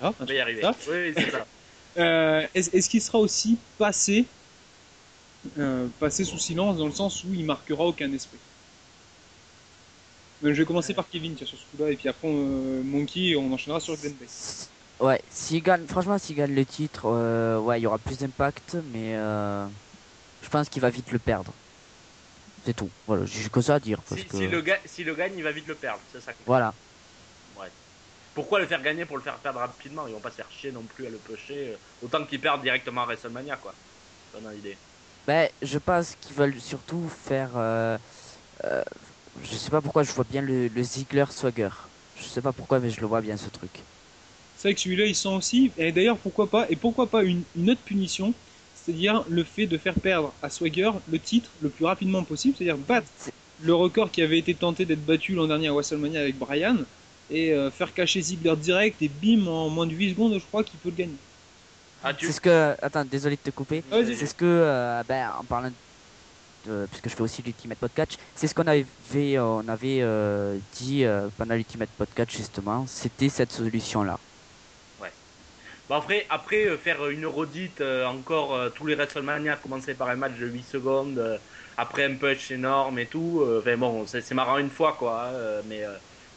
voilà, On va y arriver. Oui, ça. oui, c'est ça. Euh, est-ce est-ce qu'il sera aussi passé, euh, passé sous silence dans le sens où il marquera aucun esprit? Je vais commencer par Kevin tiens, sur ce coup-là, et puis après euh, Monkey, et on enchaînera sur Glenn Beck. Ouais, s'il gagne, franchement, s'il gagne le titre, euh, ouais, il y aura plus d'impact, mais euh, je pense qu'il va vite le perdre. C'est tout. Voilà, j'ai que ça à dire. Parce Si, que... si le ga- si le gagne, il va vite le perdre. C'est ça. que- Voilà. Pourquoi le faire gagner pour le faire perdre rapidement? Ils vont pas se faire chier non plus à le pusher. euh, Autant qu'ils perdent directement à WrestleMania, quoi. Dans l'idée. Ben, je pense qu'ils veulent surtout faire. euh, euh, je sais pas pourquoi je vois bien le, le Ziggler Swagger. Je sais pas pourquoi, mais je le vois bien ce truc. C'est vrai que celui-là, il sent aussi. Et d'ailleurs, pourquoi pas Et pourquoi pas une, une autre punition C'est-à-dire le fait de faire perdre à Swagger le titre le plus rapidement possible, c'est-à-dire battre le record qui avait été tenté d'être battu l'an dernier à WrestleMania avec Brian et euh, faire cacher Ziggler direct et bim en moins de 8 secondes, je crois qu'il peut le gagner. Ah, tu... C'est ce que. Attends, désolé de te couper. C'est ce que. euh, ben, en parlant de. Puisque je fais aussi l'Ultimate Podcast, c'est ce qu'on avait, on avait euh, dit euh, pendant l'Ultimate Podcast justement. C'était cette solution-là. Bon, après, après euh, faire une redite euh, encore euh, tous les WrestleMania, commencer par un match de 8 secondes, après un push énorme et tout. Enfin bon, c'est marrant une fois quoi, hein, mais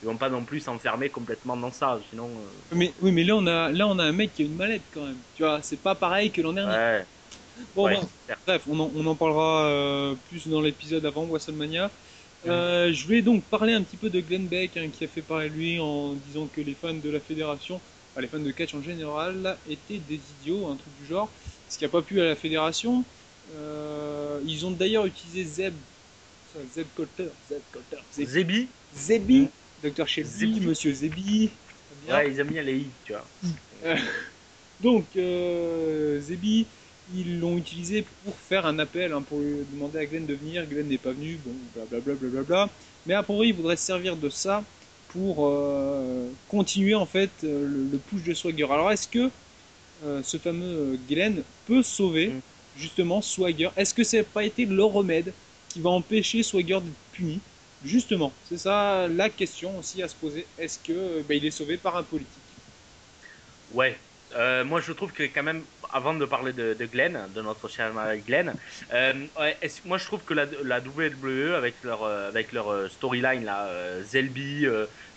ils vont pas non plus s'enfermer complètement dans ça, sinon. Mais oui, mais là on a là on a un mec qui a une mallette quand même. Tu vois, c'est pas pareil que l'an dernier. ouais. Bon, ouais, bref. on en, on en parlera plus dans l'épisode avant WrestleMania. Je vais donc parler un petit peu de Glenn Beck hein, qui a fait parler de lui en disant que les fans de la fédération, enfin, les fans de catch en général, étaient des idiots, un truc du genre. Ce qui n'a pas pu à la fédération. Euh, ils ont d'ailleurs utilisé Zeb, Zeb Coulter, Zeb Coulter, Zeb- Zebi, Zebi, Dr Shelby, Zebi. Monsieur Zebi. Ouais, ils aiment bien les i, tu vois. Donc, euh, Zebi, ils l'ont utilisé pour faire un appel, hein, pour lui demander à Glenn de venir. Glenn n'est pas venu, bon, blablabla. Bla, bla, bla. Mais a priori, il voudrait se servir de ça pour euh, continuer en fait euh, le, le push de Swagger. Alors, est-ce que euh, ce fameux Glenn peut sauver Mm. justement Swagger? Est-ce que ça n'a pas été le remède qui va empêcher Swagger d'être puni? Justement, c'est ça la question aussi à se poser. Est-ce que bah, il est sauvé par un politique? Ouais. Euh, moi, je trouve que quand même, avant de parler de, de Glenn, de notre cher Glenn, euh, moi je trouve que la, WWE avec leur euh, avec leur euh, storyline là, Zelby,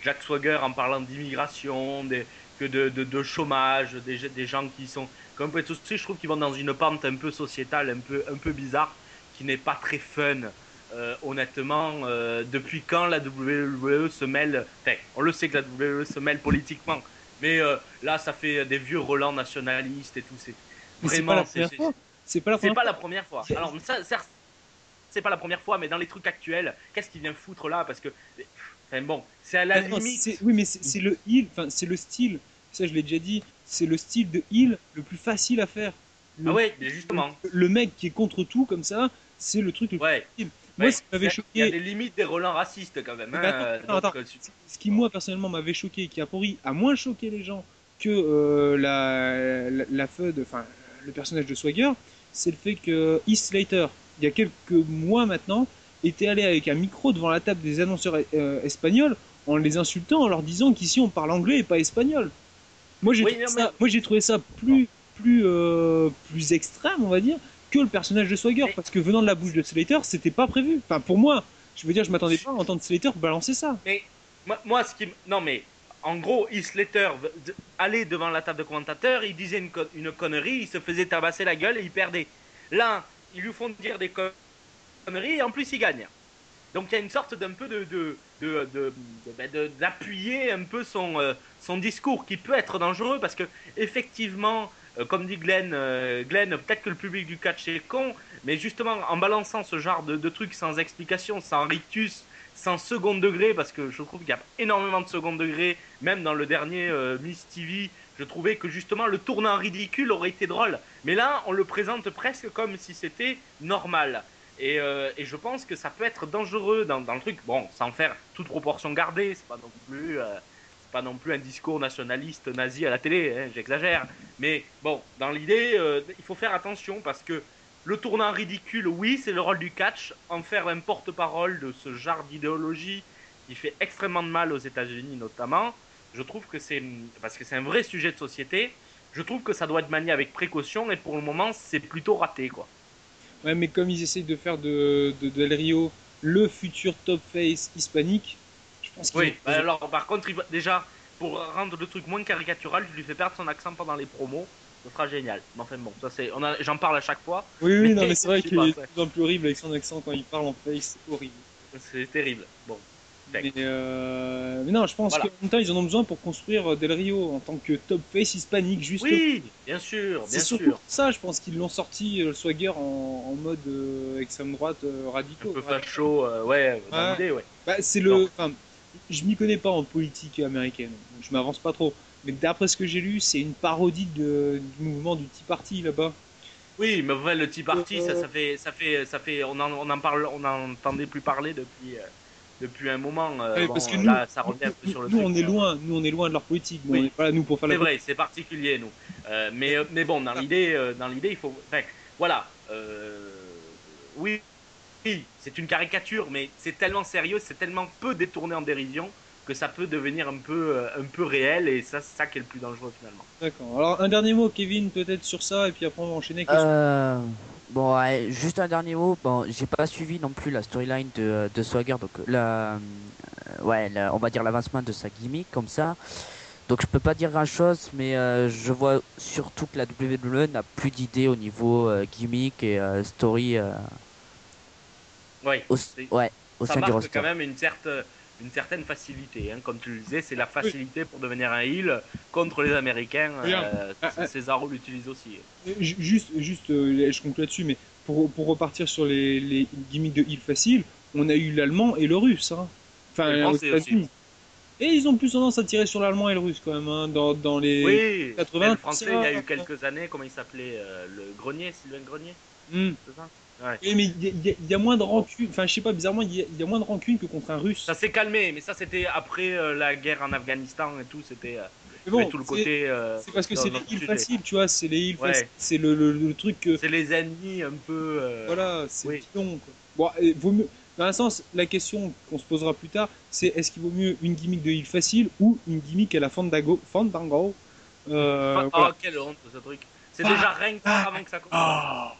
Jack Swagger en parlant d'immigration, que de, de, chômage, des, des gens qui sont complètement, tu sais, je trouve qu'ils vont dans une pente un peu sociétale, un peu un peu bizarre, qui n'est pas très fun. Honnêtement, depuis quand la WWE se mêle, enfin, on le sait que la WWE se mêle politiquement, mais là, ça fait des vieux relents nationalistes et tout. C'est C'est pas la c'est- première c'est- fois. C'est pas la C'est première pas fois. la première fois. Alors, ça, c'est pas la première fois, mais dans les trucs actuels, qu'est-ce qu'il vient foutre là? Parce que, enfin bon, c'est à la Ah non, limite. oui, mais c'est le heal, enfin c'est le style. Ça, je l'ai déjà dit. C'est le style de heal le plus facile à faire. Le, Ah ouais, justement. le mec qui est contre tout comme ça, c'est le truc le plus Ouais. facile. Moi, Ouais, ce qui m'avait Il y a choqué, des limites des relents racistes quand même. Hein, attends, euh, attends, donc, attends. euh, ce qui moi personnellement m'avait choqué, qui a pourri, a moins choqué les gens que euh, la, la, la FUD, enfin le personnage de Swagger, c'est le fait que Heath Slater, il y a quelques mois maintenant, était allé avec un micro devant la table des annonceurs euh, espagnols en les insultant, en leur disant qu'ici on parle anglais et pas espagnol. Moi j'ai Oui, trouvé, ça- mais- moi, j'ai trouvé ça plus plus euh, plus extrême, on va dire, que le personnage de Swagger, Mais- parce que venant de la bouche de Slater, c'était pas prévu. Enfin pour moi, je veux dire, je m'attendais pas à entendre Slater balancer ça. Mais moi, moi, ce qui. Non, mais en gros, Slater allait devant la table de commentateurs, il disait une, co- une connerie, il se faisait tabasser la gueule et il perdait. Là, ils lui font dire des co- conneries et en plus il gagne. Donc il y a une sorte d'un peu de. ben, d'appuyer un peu son, euh, son discours qui peut être dangereux parce que, effectivement, euh, comme dit Glenn, euh, Glenn peut-être que le public du catch est con, mais justement en balançant ce genre de, de trucs sans explication, sans rictus, sans second degré, parce que je trouve qu'il y a énormément de second degré, même dans le dernier euh, Miss TV, je trouvais que justement le tournant ridicule aurait été drôle. Mais là, on le présente presque comme si c'était normal. Et, euh, et je pense que ça peut être dangereux dans, dans le truc, bon, sans faire toute proportion gardée, c'est pas non plus, euh, pas non plus un discours nationaliste nazi à la télé, hein, j'exagère. Mais bon, dans l'idée, il faut faire attention parce que le tournant ridicule, oui, c'est le rôle du catch. En faire un porte-parole de ce genre d'idéologie qui fait extrêmement de mal aux États-Unis notamment, je trouve que c'est parce que c'est un vrai sujet de société. Je trouve que ça doit être manié avec précaution et pour le moment, c'est plutôt raté quoi. Ouais, mais comme ils essayent de faire de, de Del Rio le futur top face hispanique, je pense qu'ils Oui, ont- bah alors par contre, il va- déjà pour rendre le truc moins caricatural, je lui fais perdre son accent pendant les promos. Ce sera génial. Mais enfin bon, ça c'est, j'en parle à chaque fois. Oui, oui, Mais non, mais c'est vrai qu'il est de plus en plus horrible avec son accent quand il parle en face, c'est horrible. C'est terrible. Bon. Mais, euh, mais non, je pense Voilà. qu'en même temps, ils en ont besoin pour construire euh, Del Rio en tant que top face hispanique, juste. Oui, bien sûr, bien sûr. pour ça, je pense qu'ils l'ont sorti euh, le Swagger en, en mode euh, extrême droite euh, radicaux. Un peu facho, ouais, dans Ouais. l'idée, ouais. Bah, c'est le. Enfin, je m'y connais pas en politique américaine, donc je m'avance pas trop. Mais d'après ce que j'ai lu, c'est une parodie de, du mouvement du Tea Party là-bas. Oui, mais ouais, le Tea Party, ça, Euh, ça fait, ça fait, ça fait, on en, on en parle, on en entendait plus parler depuis, euh, depuis un moment. euh, bon, parce que là, nous, ça revient un peu nous- sur le nous, truc. on est loin, nous on est loin de leur politique. Oui. on est pas là nous pour faire C'est la vrai, c'est particulier, nous. Euh, mais, mais bon, dans l'idée, euh, dans l'idée, il faut. Enfin, voilà. euh, oui, oui, c'est une caricature, mais c'est tellement sérieux, c'est tellement peu détourné en dérision que ça peut devenir un peu, euh, un peu réel, et ça, c'est ça qui est le plus dangereux finalement. D'accord. Alors un dernier mot, Kevin, peut-être sur ça, et puis après on va enchaîner. Euh, bon, ouais, juste un dernier mot. Bon, j'ai pas suivi non plus la storyline de, de Swagger, donc la, euh, ouais, la- on va dire l'avancement de sa gimmick comme ça. Donc je peux pas dire grand chose, mais euh, je vois surtout que la WWE n'a plus d'idées au niveau euh, gimmick et euh, story euh, Oui, au, ouais, au ça sein du marque roster. quand même une, certaine une certaine facilité. Hein. Comme tu le disais, c'est la facilité pour devenir un heel contre les Américains. Euh, Ah, ah. L'utilise aussi. Euh, ju- Juste, juste, euh, je conclue là-dessus, mais pour, pour repartir sur les, les gimmicks de heal facile, on a eu l'allemand et le russe. Hein. Enfin, Et aux États-Unis. Et ils ont plus tendance à tirer sur l'allemand et le russe quand même, hein, dans, dans les. Oui, 80, le français, ça, il y a eu quelques années, comment il s'appelait euh, Le Grenier, Sylvain Grenier. C'est ça? Ouais. Oui, mais il y, a- y y moins de rancune. Enfin, je sais pas, bizarrement, il y, a- il y a moins de rancune que contre un russe. Ça s'est calmé, mais ça c'était après euh, la guerre en Afghanistan et tout, c'était euh, bon, tout le c'est- côté. euh, C'est parce que c'est les sujet. faciles, tu vois, c'est les Ouais. faciles. C'est le, le, le truc que. C'est les ennemis un peu. euh, Voilà, c'est oui. bidon, quoi. Bon, et vaut mieux. Dans un sens, la question qu'on se posera plus tard, c'est est-ce qu'il vaut mieux une gimmick de heal facile ou une gimmick à la Fandango, Fandango euh, Ah, voilà. quelle honte ce truc. C'est Ah, déjà ringard avant que ça commence. Ah.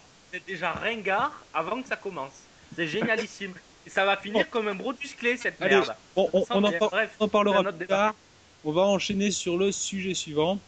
Déjà ringard avant que ça commence. C'est génialissime. Et ça va finir comme un Brutus Clé cette Allez, merde. on, on- Ça on en. Bref, on en parlera plus tard. On va enchaîner sur le sujet suivant.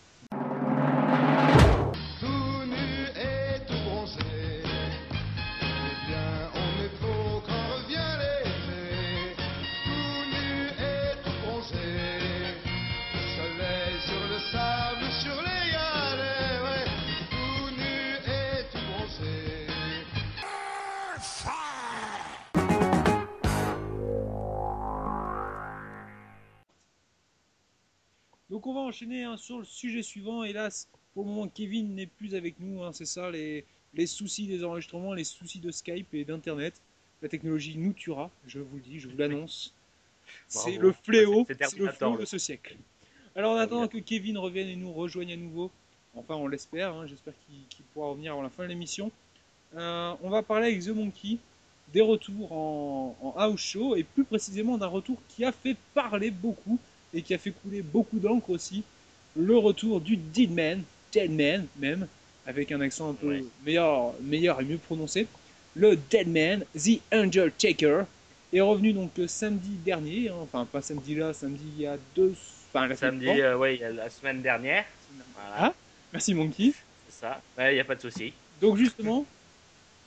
Enchaîner hein, sur le sujet suivant. Hélas, pour le moment, Kevin n'est plus avec nous. hein, c'est ça, les, les soucis des enregistrements, les soucis de Skype et d'Internet. La technologie nous tuera, je vous le dis, je vous l'annonce. C'est le fléau, C'est- c'est le fléau de ce siècle. Alors en attendant que Kevin revienne et nous rejoigne à nouveau, enfin on l'espère, hein, j'espère qu'il qu'il pourra revenir avant la fin de l'émission, euh, on va parler avec The Monkey des retours en, en house show et plus précisément d'un retour qui a fait parler beaucoup et qui a fait couler beaucoup d'encre aussi, le retour du Deadman, Deadman même, avec un accent un peu Ouais. meilleur, meilleur et mieux prononcé, le Deadman, The Undertaker, est revenu donc samedi dernier, hein, enfin pas samedi là, samedi il y a deux, enfin la semaine Samedi, d'avant. euh, ouais, la semaine dernière. Voilà, Ah, merci Monkey. c'est ça. Ouais, il n'y a pas de souci. Donc justement,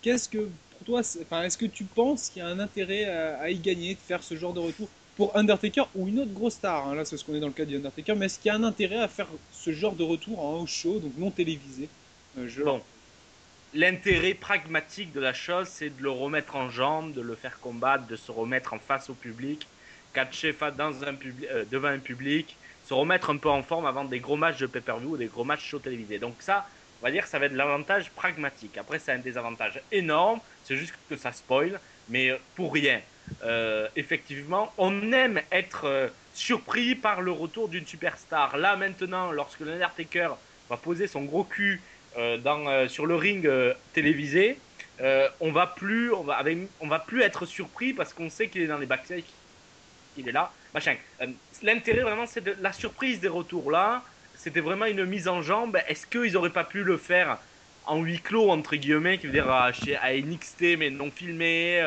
qu'est-ce que pour toi, est-ce que tu penses qu'il y a un intérêt à, à y gagner, de faire ce genre de retour pour Undertaker ou une autre grosse star hein, Là, c'est ce qu'on est dans le cas du Undertaker, mais est-ce qu'il y a un intérêt à faire ce genre de retour en show, donc non télévisé Euh, Bon. L'intérêt pragmatique de la chose, c'est de le remettre en jambe, de le faire combattre, de se remettre en face au public, catcher dans euh, devant un public, se remettre un peu en forme avant des gros matchs de pay-per-view ou des gros matchs show télévisés. Donc ça, on va dire que ça va être l'avantage pragmatique. Après, c'est un désavantage énorme, c'est juste que ça spoil, mais euh, pour rien. Euh, effectivement, on aime être euh, surpris par le retour d'une superstar. Là, maintenant, lorsque l'Undertaker va poser son gros cul euh, sur le ring télévisé, on va plus, on va, on va plus être surpris parce qu'on sait qu'il est dans les backstage, qu'il est là, machin. L'intérêt vraiment, c'est la surprise des retours là. C'était vraiment une mise en jambe. Est-ce qu'ils auraient pas pu le faire en huis clos entre guillemets, qui veut dire à, chez, à NXT mais non filmé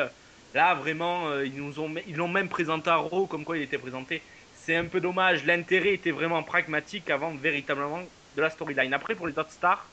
Là, vraiment, euh, ils nous ont, ils l'ont même présenté à Raw comme quoi il était présenté. C'est un peu dommage. L'intérêt était vraiment pragmatique avant véritablement de la storyline. Après, pour les autres stars,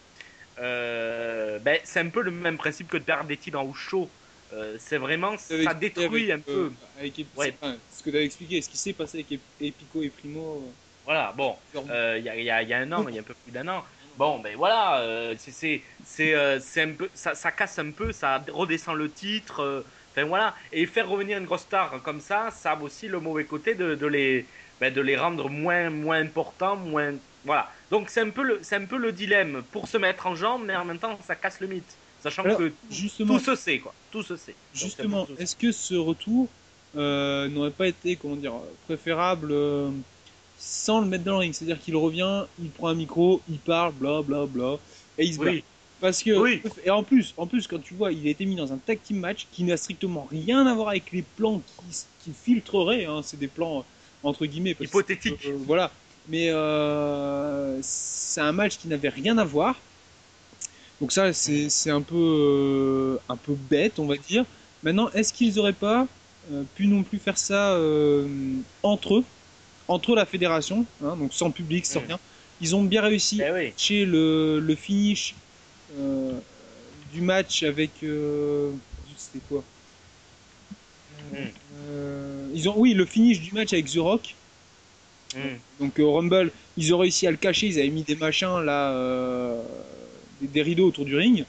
euh, ben, c'est un peu le même principe que de perdre des titres en chaud. Euh, c'est vraiment, ça détruit un peu. euh, avec Ep- Ouais. enfin, ce que tu avais expliqué, ce qui s'est passé avec Ep- Epico et Primo. Voilà, bon, il y, a, y y un an, il y a un peu plus d'un an. Bon, ben voilà, c'est- c'est c'est c'est un peu, ça, ça casse un peu, ça redescend le titre. Enfin voilà, et faire revenir une grosse star comme ça, ça a aussi le mauvais côté de, de les ben, de les rendre moins moins importants, moins voilà. Donc c'est un peu le c'est un peu le dilemme pour se mettre en jambe, mais en même temps ça casse le mythe, sachant Alors, que justement, tout se sait quoi, tout se sait. Justement, est-ce que ce retour euh, n'aurait pas été, comment dire, préférable euh, sans le mettre dans le ring? C'est-à-dire qu'il revient, il prend un micro, il parle, bla bla bla, et il se sait. bat. Parce que, Oui. et en plus, en plus, quand tu vois, il a été mis dans un tag team match qui n'a strictement rien à voir avec les plans qui, qui filtreraient, hein, c'est des plans entre guillemets. parce que, hypothétique. euh, voilà. Mais euh, c'est un match qui n'avait rien à voir. Donc ça, c'est un peu euh, un peu bête, on va dire. Maintenant, est-ce qu'ils auraient pas euh, pu non plus faire ça euh, entre eux, entre la fédération, hein, donc sans public, sans Mm. rien. Ils ont bien réussi Eh oui. chez le, le finish euh, du match avec euh, c'était quoi Mm. Euh, ils ont oui le finish du match avec The Rock Mm. donc au Rumble ils ont réussi à le cacher ils avaient mis des machins là des, des rideaux autour du ring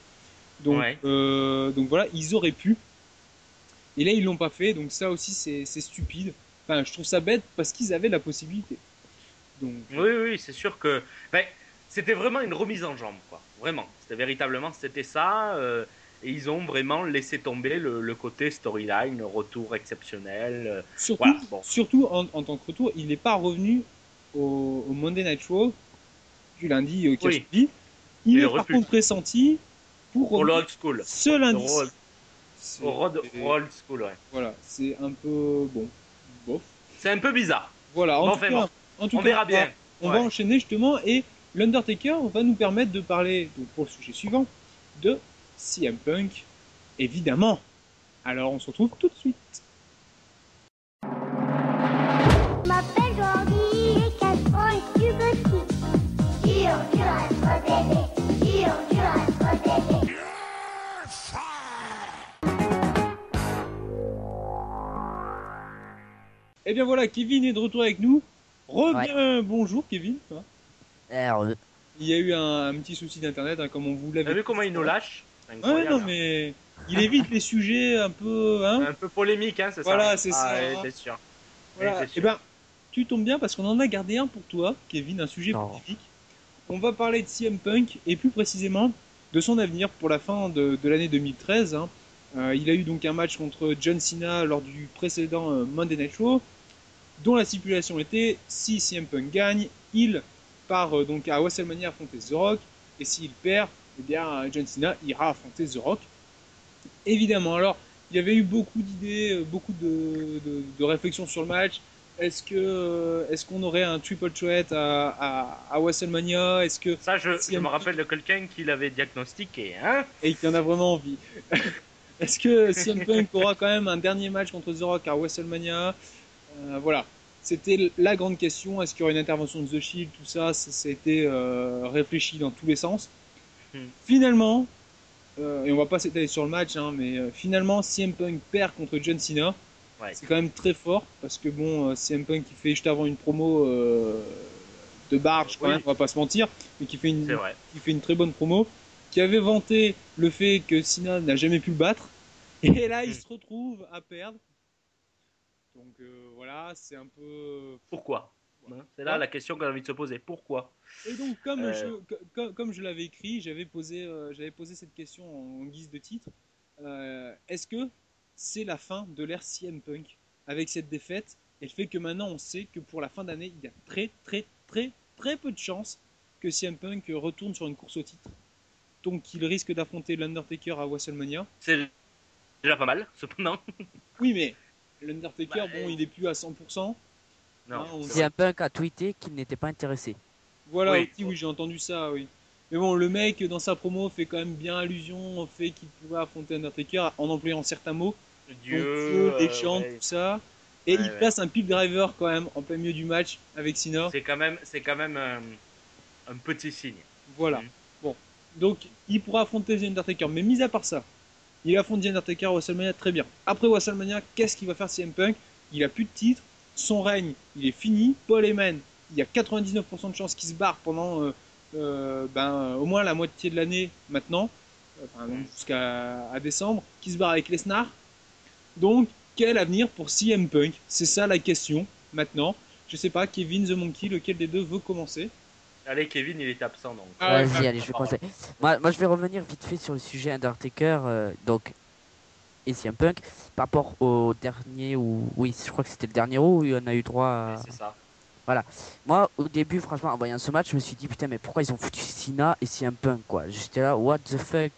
donc Ouais. donc voilà ils auraient pu et là ils l'ont pas fait donc ça aussi c'est c'est stupide enfin je trouve ça bête parce qu'ils avaient la possibilité donc Oui, oui, c'est sûr que ben, c'était vraiment une remise en jambe, quoi. Vraiment, c'était véritablement c'était ça. euh, et ils ont vraiment laissé tomber le, le côté storyline, retour exceptionnel. euh, Surtout, Voilà, bon. surtout en, en tant que retour, il n'est pas revenu au, au Monday Night Raw du lundi euh, qui a Oui. Il Il est par contre pressenti pour pour le revenir old school. ce lundi. Au Au road- au old school, ouais. Voilà, c'est un peu bon. Bof. C'est un peu bizarre. Voilà, en Bon, tout enfin, cas, bon. en tout On cas, verra bien. On Ouais. va enchaîner justement et l'Undertaker va nous permettre de parler, donc pour le sujet suivant, de CM Punk, évidemment. Alors on se retrouve tout de suite. Je m'appelle Jordi, j'ai 4 ans et Eh bien voilà, Kevin est de retour avec nous. Reviens, bonjour Kevin. Euh, Il y a eu un, un petit souci d'internet, hein, comme on vous l'avait T'as vu comment il nous lâche Ouais, non, hein. mais il évite les sujets un peu. Hein Un peu polémique, hein, c'est Voilà, ça c'est Ah, ça. ouais, c'est sûr. voilà. Ouais, c'est Et ben, tu tombes bien parce qu'on en a gardé un pour toi, Kevin, un sujet Non. spécifique. On va parler de CM Punk et plus précisément de son avenir pour la fin de, de l'année 2013. hein. Euh, il a eu donc un match contre John Cena lors du précédent euh, Monday Night Raw, dont la stipulation était si CM Punk gagne, il part euh, donc à WrestleMania affronter The Rock, et s'il perd, eh bien John Cena ira affronter The Rock. Évidemment, alors il y avait eu beaucoup d'idées, euh, beaucoup de, de- de réflexions sur le match. Est-ce que euh, est-ce qu'on aurait un triple threat à, à, à WrestleMania Est-ce que Ça, je, Si je un me rappelle de quelqu'un qui l'avait diagnostiqué, hein? Et qu'il y en a vraiment envie. Est-ce que CM Punk aura quand même un dernier match contre The Rock à WrestleMania Euh, Voilà, c'était la grande question. Est-ce qu'il y aura une intervention de The Shield Tout ça, ça, a été euh, réfléchi dans tous les sens. Hmm. Finalement, euh, et on va pas s'étaler sur le match, hein, mais euh, finalement, CM Punk perd contre John Cena. Ouais. C'est quand même très fort parce que bon, CM Punk qui fait juste avant une promo de barge, quand Oui. même, on va pas se mentir, mais qui fait une, qui fait une très bonne promo, qui avait vanté le fait que Cena n'a jamais pu le battre, et là il Mm. se retrouve à perdre. Donc euh, voilà, c'est un peu. Pourquoi Hein, C'est là la question qu'on a envie de se poser. Pourquoi Et donc comme Euh. je, co- comme, je l'avais écrit, j'avais posé, euh, j'avais posé cette question en guise de titre. Euh, Est-ce que c'est la fin de l'ère CM Punk avec cette défaite? Et le fait que maintenant on sait que pour la fin d'année il y a très très très très peu de chances que CM Punk retourne sur une course au titre. Donc il risque d'affronter l'Undertaker à WrestleMania. C'est déjà pas mal, cependant. Oui mais l'Undertaker Bah, bon euh, il est plus à 100%. Non. On- c'est un punk a tweeté qu'il n'était pas intéressé. Voilà, Oui. oui, oui, j'ai entendu ça, oui. Mais bon, le mec, dans sa promo, fait quand même bien allusion au fait qu'il pouvait affronter Undertaker en employant certains mots. Dieu, donc, Dieu, euh, légende, ouais. tout ça. Et Ouais, il ouais. place un pile driver quand même en plein milieu du match avec Cena. C'est quand même, c'est quand même un, un petit signe. Voilà. Mhm. Bon. Donc, il pourra affronter The Undertaker. Mais mis à part ça, il affronte The Undertaker à WrestleMania très bien. Après WrestleMania, qu'est-ce qu'il va faire CM Punk? Il a plus de titre, son règne, il est fini. Paul Heyman, il y a 99% de chances qu'il se barre pendant euh, euh, ben, au moins la moitié de l'année maintenant, enfin, donc jusqu'à à décembre, qui se barre avec Lesnar. Donc, quel avenir pour CM Punk? C'est ça la question maintenant. Je sais pas, Kevin The Monkey, lequel des deux veut commencer? Allez, Kevin, il est absent donc. Ah Vas-y, allez, je vais commencer. Moi, moi, je vais revenir vite fait sur le sujet Undertaker, euh, donc, et CM Punk, par rapport au dernier, ou oui, je crois que c'était le dernier où on a eu droit à... C'est ça. Moi, au début, franchement, en voyant ce match, je me suis dit, putain, mais pourquoi ils ont foutu Cena et CM Punk, quoi? J'étais là, what the fuck?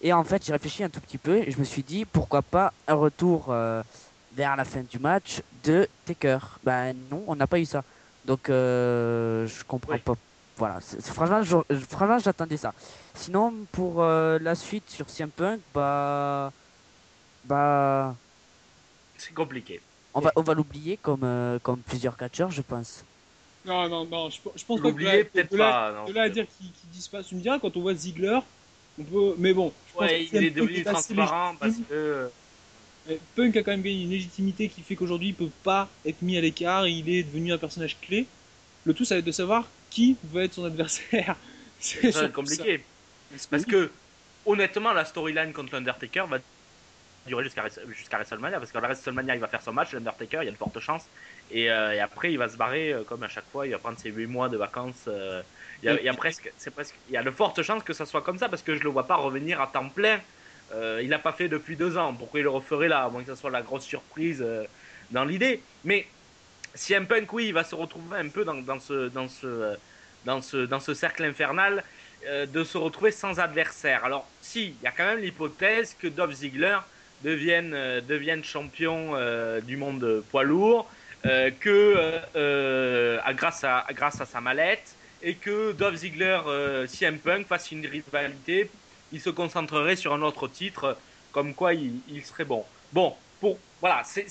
Et en fait, j'ai réfléchi un tout petit peu et je me suis dit, pourquoi pas un retour euh, vers la fin du match de Taker? Ben non, on n'a pas eu ça. Donc, euh, je comprends Oui. pas. Voilà, franchement, franchement, j'attendais ça. Sinon, pour euh, la suite sur CM Punk, bah. Bah. C'est compliqué. On va, on va l'oublier comme, euh, comme plusieurs catcheurs, je pense. Non, non, non, je, je pense pas que L'oublier, peut-être pas. non. De là à dire qu'il qu'il disparaît, tu me diras, quand on voit Ziggler, on peut. Mais bon, je pense Ouais, que il est Punk devenu transparent parce que. Euh, Punk a quand même gagné une légitimité qui fait qu'aujourd'hui il peut pas être mis à l'écart, il est devenu un personnage clé. Le tout, ça va être de savoir qui va être son adversaire. C'est ça, compliqué. ça. Parce que, honnêtement, la storyline contre l'Undertaker va durer jusqu'à jusqu'à WrestleMania. Parce qu'à la WrestleMania, il va faire son match, l'Undertaker, il y a de fortes chances. Et, euh, et après, il va se barrer, euh, comme à chaque fois, il va prendre ses 8 mois de vacances. euh, il, y a, il y a presque, c'est presque, il y a de fortes chances que ça soit comme ça, parce que je le vois pas revenir à temps plein. Euh, il n'a pas fait depuis deux ans. Pourquoi il le referait là À moins que ça soit la grosse surprise dans l'idée? Mais si un punk, oui, il va se retrouver un peu dans, ce, dans, ce, dans, ce, dans ce cercle infernal euh, de se retrouver sans adversaire. Alors, si, il y a quand même l'hypothèse que Dolph Ziggler devienne, euh, devienne champion euh, du monde poids lourd, que grâce, à, grâce à sa mallette, et que Dolph Ziggler, CM Punk fasse une rivalité, il se concentrerait sur un autre titre, comme quoi il, il serait bon. Bon, pour voilà, c'est-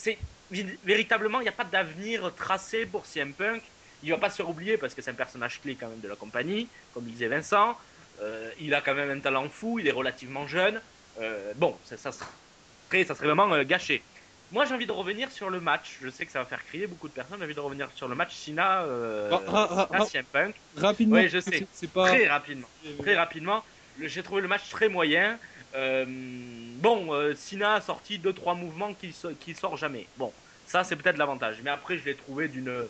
véritablement, il n'y a pas d'avenir tracé pour CM Punk. Il va pas se faire oublier parce que c'est un personnage clé quand même de la compagnie, comme disait Vincent. Euh, il a quand même un talent fou, il est relativement jeune. Euh, bon, ça, ça serait, ça serait vraiment euh, gâché. Moi, j'ai envie de revenir sur le match. Je sais que ça va faire crier beaucoup de personnes. J'ai envie de revenir sur le match Sina, euh, Ra- ra- ra- Sina ra- CM Punk. Rapidement, Ouais, je sais. pas. Très rapidement. Très rapidement. J'ai trouvé le match très moyen. Euh, bon, euh, Sina a sorti 2-3 mouvements qui, qui sort jamais. Bon, ça c'est peut-être l'avantage. Mais après, je l'ai trouvé d'une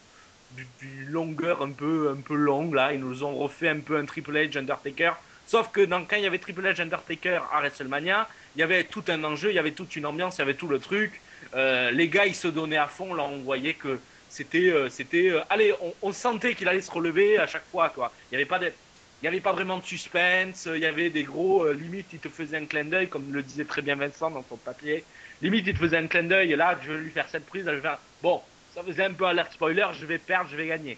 du- d'une longueur un peu, un peu longue. Là, ils nous ont refait un peu un Triple H Undertaker. Sauf que dans, quand il y avait Triple H Undertaker à WrestleMania, il y avait tout un enjeu, il y avait toute une ambiance, il y avait tout le truc. Euh, les gars, ils se donnaient à fond. Là, on voyait que c'était, euh, c'était, allez, on, sentait qu'il allait se relever à chaque fois, quoi. Il n'y avait pas de, il n'y avait pas vraiment de suspense, il y avait des gros, euh, limite, il te faisait un clin d'œil, comme le disait très bien Vincent dans son papier. Limite, il te faisait un clin d'œil, et là, je vais lui faire cette prise, je vais faire, bon, ça faisait un peu alerte spoiler, je vais perdre, je vais gagner.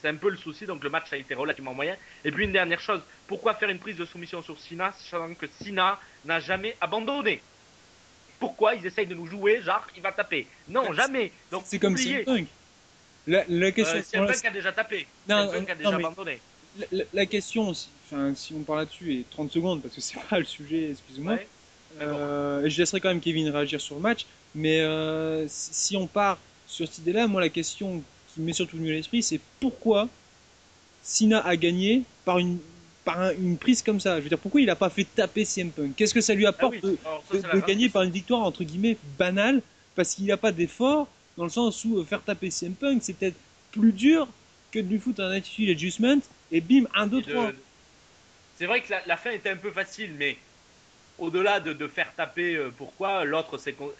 C'est un peu le souci, donc le match a été relativement moyen. Et puis une dernière chose, pourquoi faire une prise de soumission sur Sina, sachant que Sina n'a jamais abandonné? Pourquoi ils essayent de nous jouer, genre, il va taper? Non, jamais Donc, C'est comme Punk. La, la question. Euh, CM Punk a déjà tapé. Non, CM Punk a non, déjà mais- abandonné. La, la- la question, si, enfin, si on parle là-dessus, et 30 secondes, parce que c'est pas le sujet, excuse-moi. Ouais. Euh, je laisserai quand même Kevin réagir sur le match. Mais euh, si on part sur cette idée-là, moi la question qui m'est surtout venue à l'esprit, c'est pourquoi Sina a gagné par une par un- une prise comme ça? Je veux dire, pourquoi il a pas fait taper CM Punk? Qu'est-ce que ça lui Ah apporte oui, de, ça, gagner par une victoire entre guillemets banale parce qu'il n'a pas d'effort dans le sens où euh, faire taper CM Punk c'est peut-être plus dur que de lui foutre un attitude adjustment et bim 1 2 de- 3 C'est vrai que la, la fin était un peu facile, mais au-delà de, de faire taper, euh, pourquoi l'autre c'est qu'on-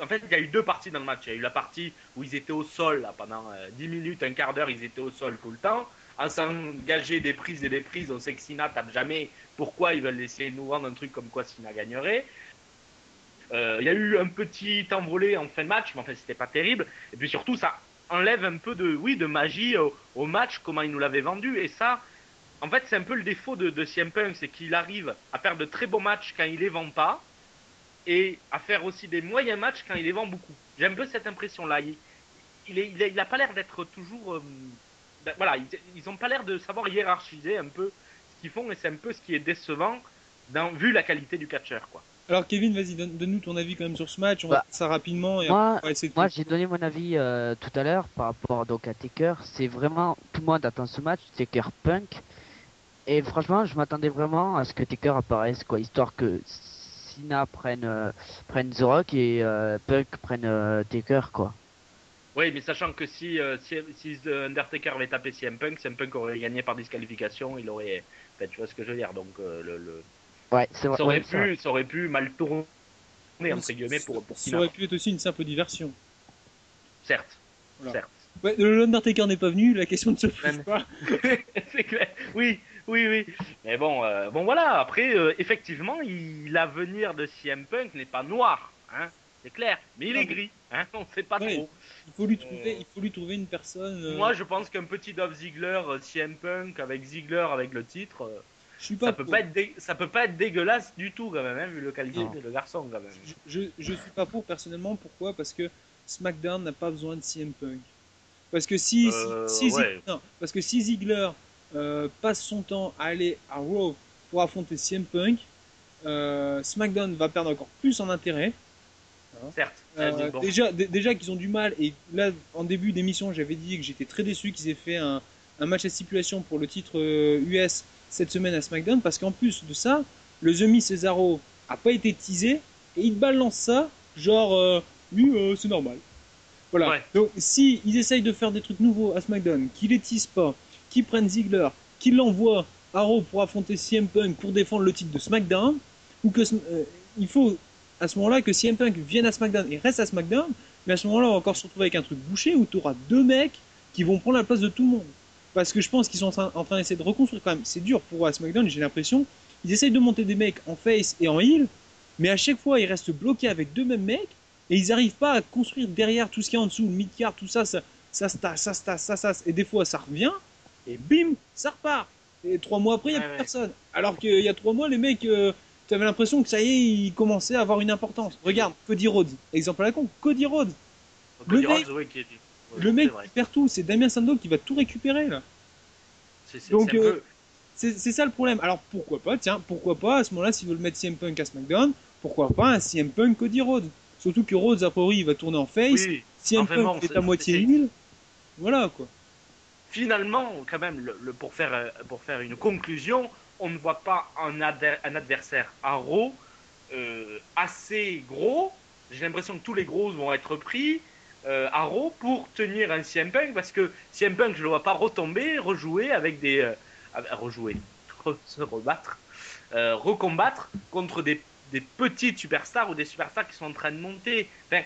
En fait, il y a eu deux parties dans le match. Il y a eu la partie où ils étaient au sol là, pendant euh, 10 minutes, un quart d'heure, ils étaient au sol tout le temps. À s'engager des prises et des prises, on sait que Sina tape jamais. Pourquoi ils veulent essayer de nous vendre un truc comme quoi Sina gagnerait? Euh, Il y a eu un petit envolé en fin de match, mais enfin c'était pas terrible. Et puis surtout, ça enlève un peu de, oui, de magie au, match, comment ils nous l'avaient vendu. Et ça, en fait, c'est un peu le défaut de, de Punk, c'est qu'il arrive à faire de très beaux matchs quand il les vend pas, et à faire aussi des moyens matchs quand il les vend beaucoup. J'ai un peu cette impression-là. Il, il, il, il pas l'air d'être toujours, euh, ben, voilà, ils, ils ont pas l'air de savoir hiérarchiser un peu ce qu'ils font et c'est un peu ce qui est décevant dans, vu la qualité du catcheur, quoi. Alors Kevin, vas-y, donne- donne-nous ton avis quand même sur ce match. On va Bah, faire ça rapidement et moi- après, on va essayer de Moi, j'ai donné mon avis euh, tout à l'heure par rapport donc à Taker. C'est vraiment tout le monde attend ce match, Taker Punk. Et franchement, je m'attendais vraiment à ce que Taker apparaisse, quoi, histoire que Cena prenne euh, prenne The Rock et euh, Punk prenne euh, Taker, quoi. Oui, mais sachant que si, euh, si, Undertaker avait tapé CM Punk, CM Punk aurait gagné par disqualification, il aurait. Enfin, tu vois ce que je veux dire, donc euh, le, le- Ouais, c'est vrai. ça, aurait ouais, c'est vrai. pu, ça aurait pu mal tourner, entre guillemets, pour, pour Ça aurait pu être aussi une simple diversion. Certes, Voilà. certes. Ouais, l'Undertaker n'est pas venu, la question ne se pose Même. pas. c'est clair. Oui, oui, oui. Mais bon, euh, bon voilà. Après, euh, effectivement, il- l'avenir de CM Punk n'est pas noir, hein. C'est clair. Mais il Non, est mais- gris, hein. On sait pas Ouais. trop. Il faut lui trouver, il faut lui trouver une personne. euh, Moi, je pense qu'un petit Dolph Ziggler, euh, CM Punk avec Ziggler avec le titre, euh, je suis pas ça peut pour. pas être dé- ça peut pas être dégueulasse du tout quand même, hein, vu le qualité Non. de le garçon quand même. Je, je, suis pas pour personnellement. Pourquoi? Parce que SmackDown n'a pas besoin de CM Punk. Parce que si, si- Euh, si, Zig- ouais. non, parce que si Ziggler euh, passe son temps à aller à Raw pour affronter CM Punk, euh, SmackDown va perdre encore plus en intérêt. Certes. Euh, mais bon. Déjà, dé- déjà qu'ils ont du mal, et là, en début d'émission, j'avais dit que j'étais très déçu qu'ils aient fait un, un match à stipulation pour le titre US cette semaine à SmackDown, parce qu'en plus de ça, le The Miz Cesaro a pas été teasé, et ils balancent ça, genre, euh, oui, euh, c'est normal. Voilà. Ouais. Donc, si ils essayent de faire des trucs nouveaux à SmackDown, qu'ils les teasent pas, qu'ils prennent Ziggler, qu'ils l'envoient à Raw pour affronter CM Punk pour défendre le titre de SmackDown, ou que euh, il faut à ce moment-là que CM Punk vienne à SmackDown et reste à SmackDown, mais à ce moment-là, on va encore se retrouver avec un truc bouché où tu auras deux mecs qui vont prendre la place de tout le monde. Parce que je pense qu'ils sont en train, en train d'essayer de reconstruire quand même. C'est dur pour à SmackDown, j'ai l'impression. Ils essayent de monter des mecs en face et en heel, mais à chaque fois, ils restent bloqués avec deux mêmes mecs et ils n'arrivent pas à construire derrière tout ce qu'il y a en dessous, le mid-card, tout ça, ça, ça se tasse, ça se tasse, ça, ça, et des fois, ça revient, et bim, ça repart. Et trois mois après, il n'y a Ouais, plus ouais. personne. Alors qu'il y a trois mois, les mecs, euh, tu avais l'impression que ça y est, ils commençaient à avoir une importance. Regarde, Cody Rhodes, exemple à la con, Cody Rhodes. Cody le Rhodes, mec- ouais, qui le mec qui perd tout, c'est Damien Sandow qui va tout récupérer là. Donc, euh, C'est ça le problème. Alors pourquoi pas, tiens, pourquoi pas à ce moment-là, s'ils veulent mettre CM Punk à SmackDown, pourquoi pas un CM Punk Cody Rhodes Surtout que Rhodes, a priori, il va tourner en face. oui. CM Enfin Punk est à moitié heel. Voilà quoi. finalement, quand même, le, le- pour, faire, euh, pour faire une conclusion, on ne voit pas un, adver- un adversaire à Raw euh, assez gros. J'ai l'impression que tous les gros vont être pris euh, pour tenir un CM Punk parce que CM Punk, je ne le vois pas retomber, rejouer avec des. euh, rejouer, re- se rebattre, euh, recombattre contre des, petites superstars ou des superstars qui sont en train de monter. Enfin,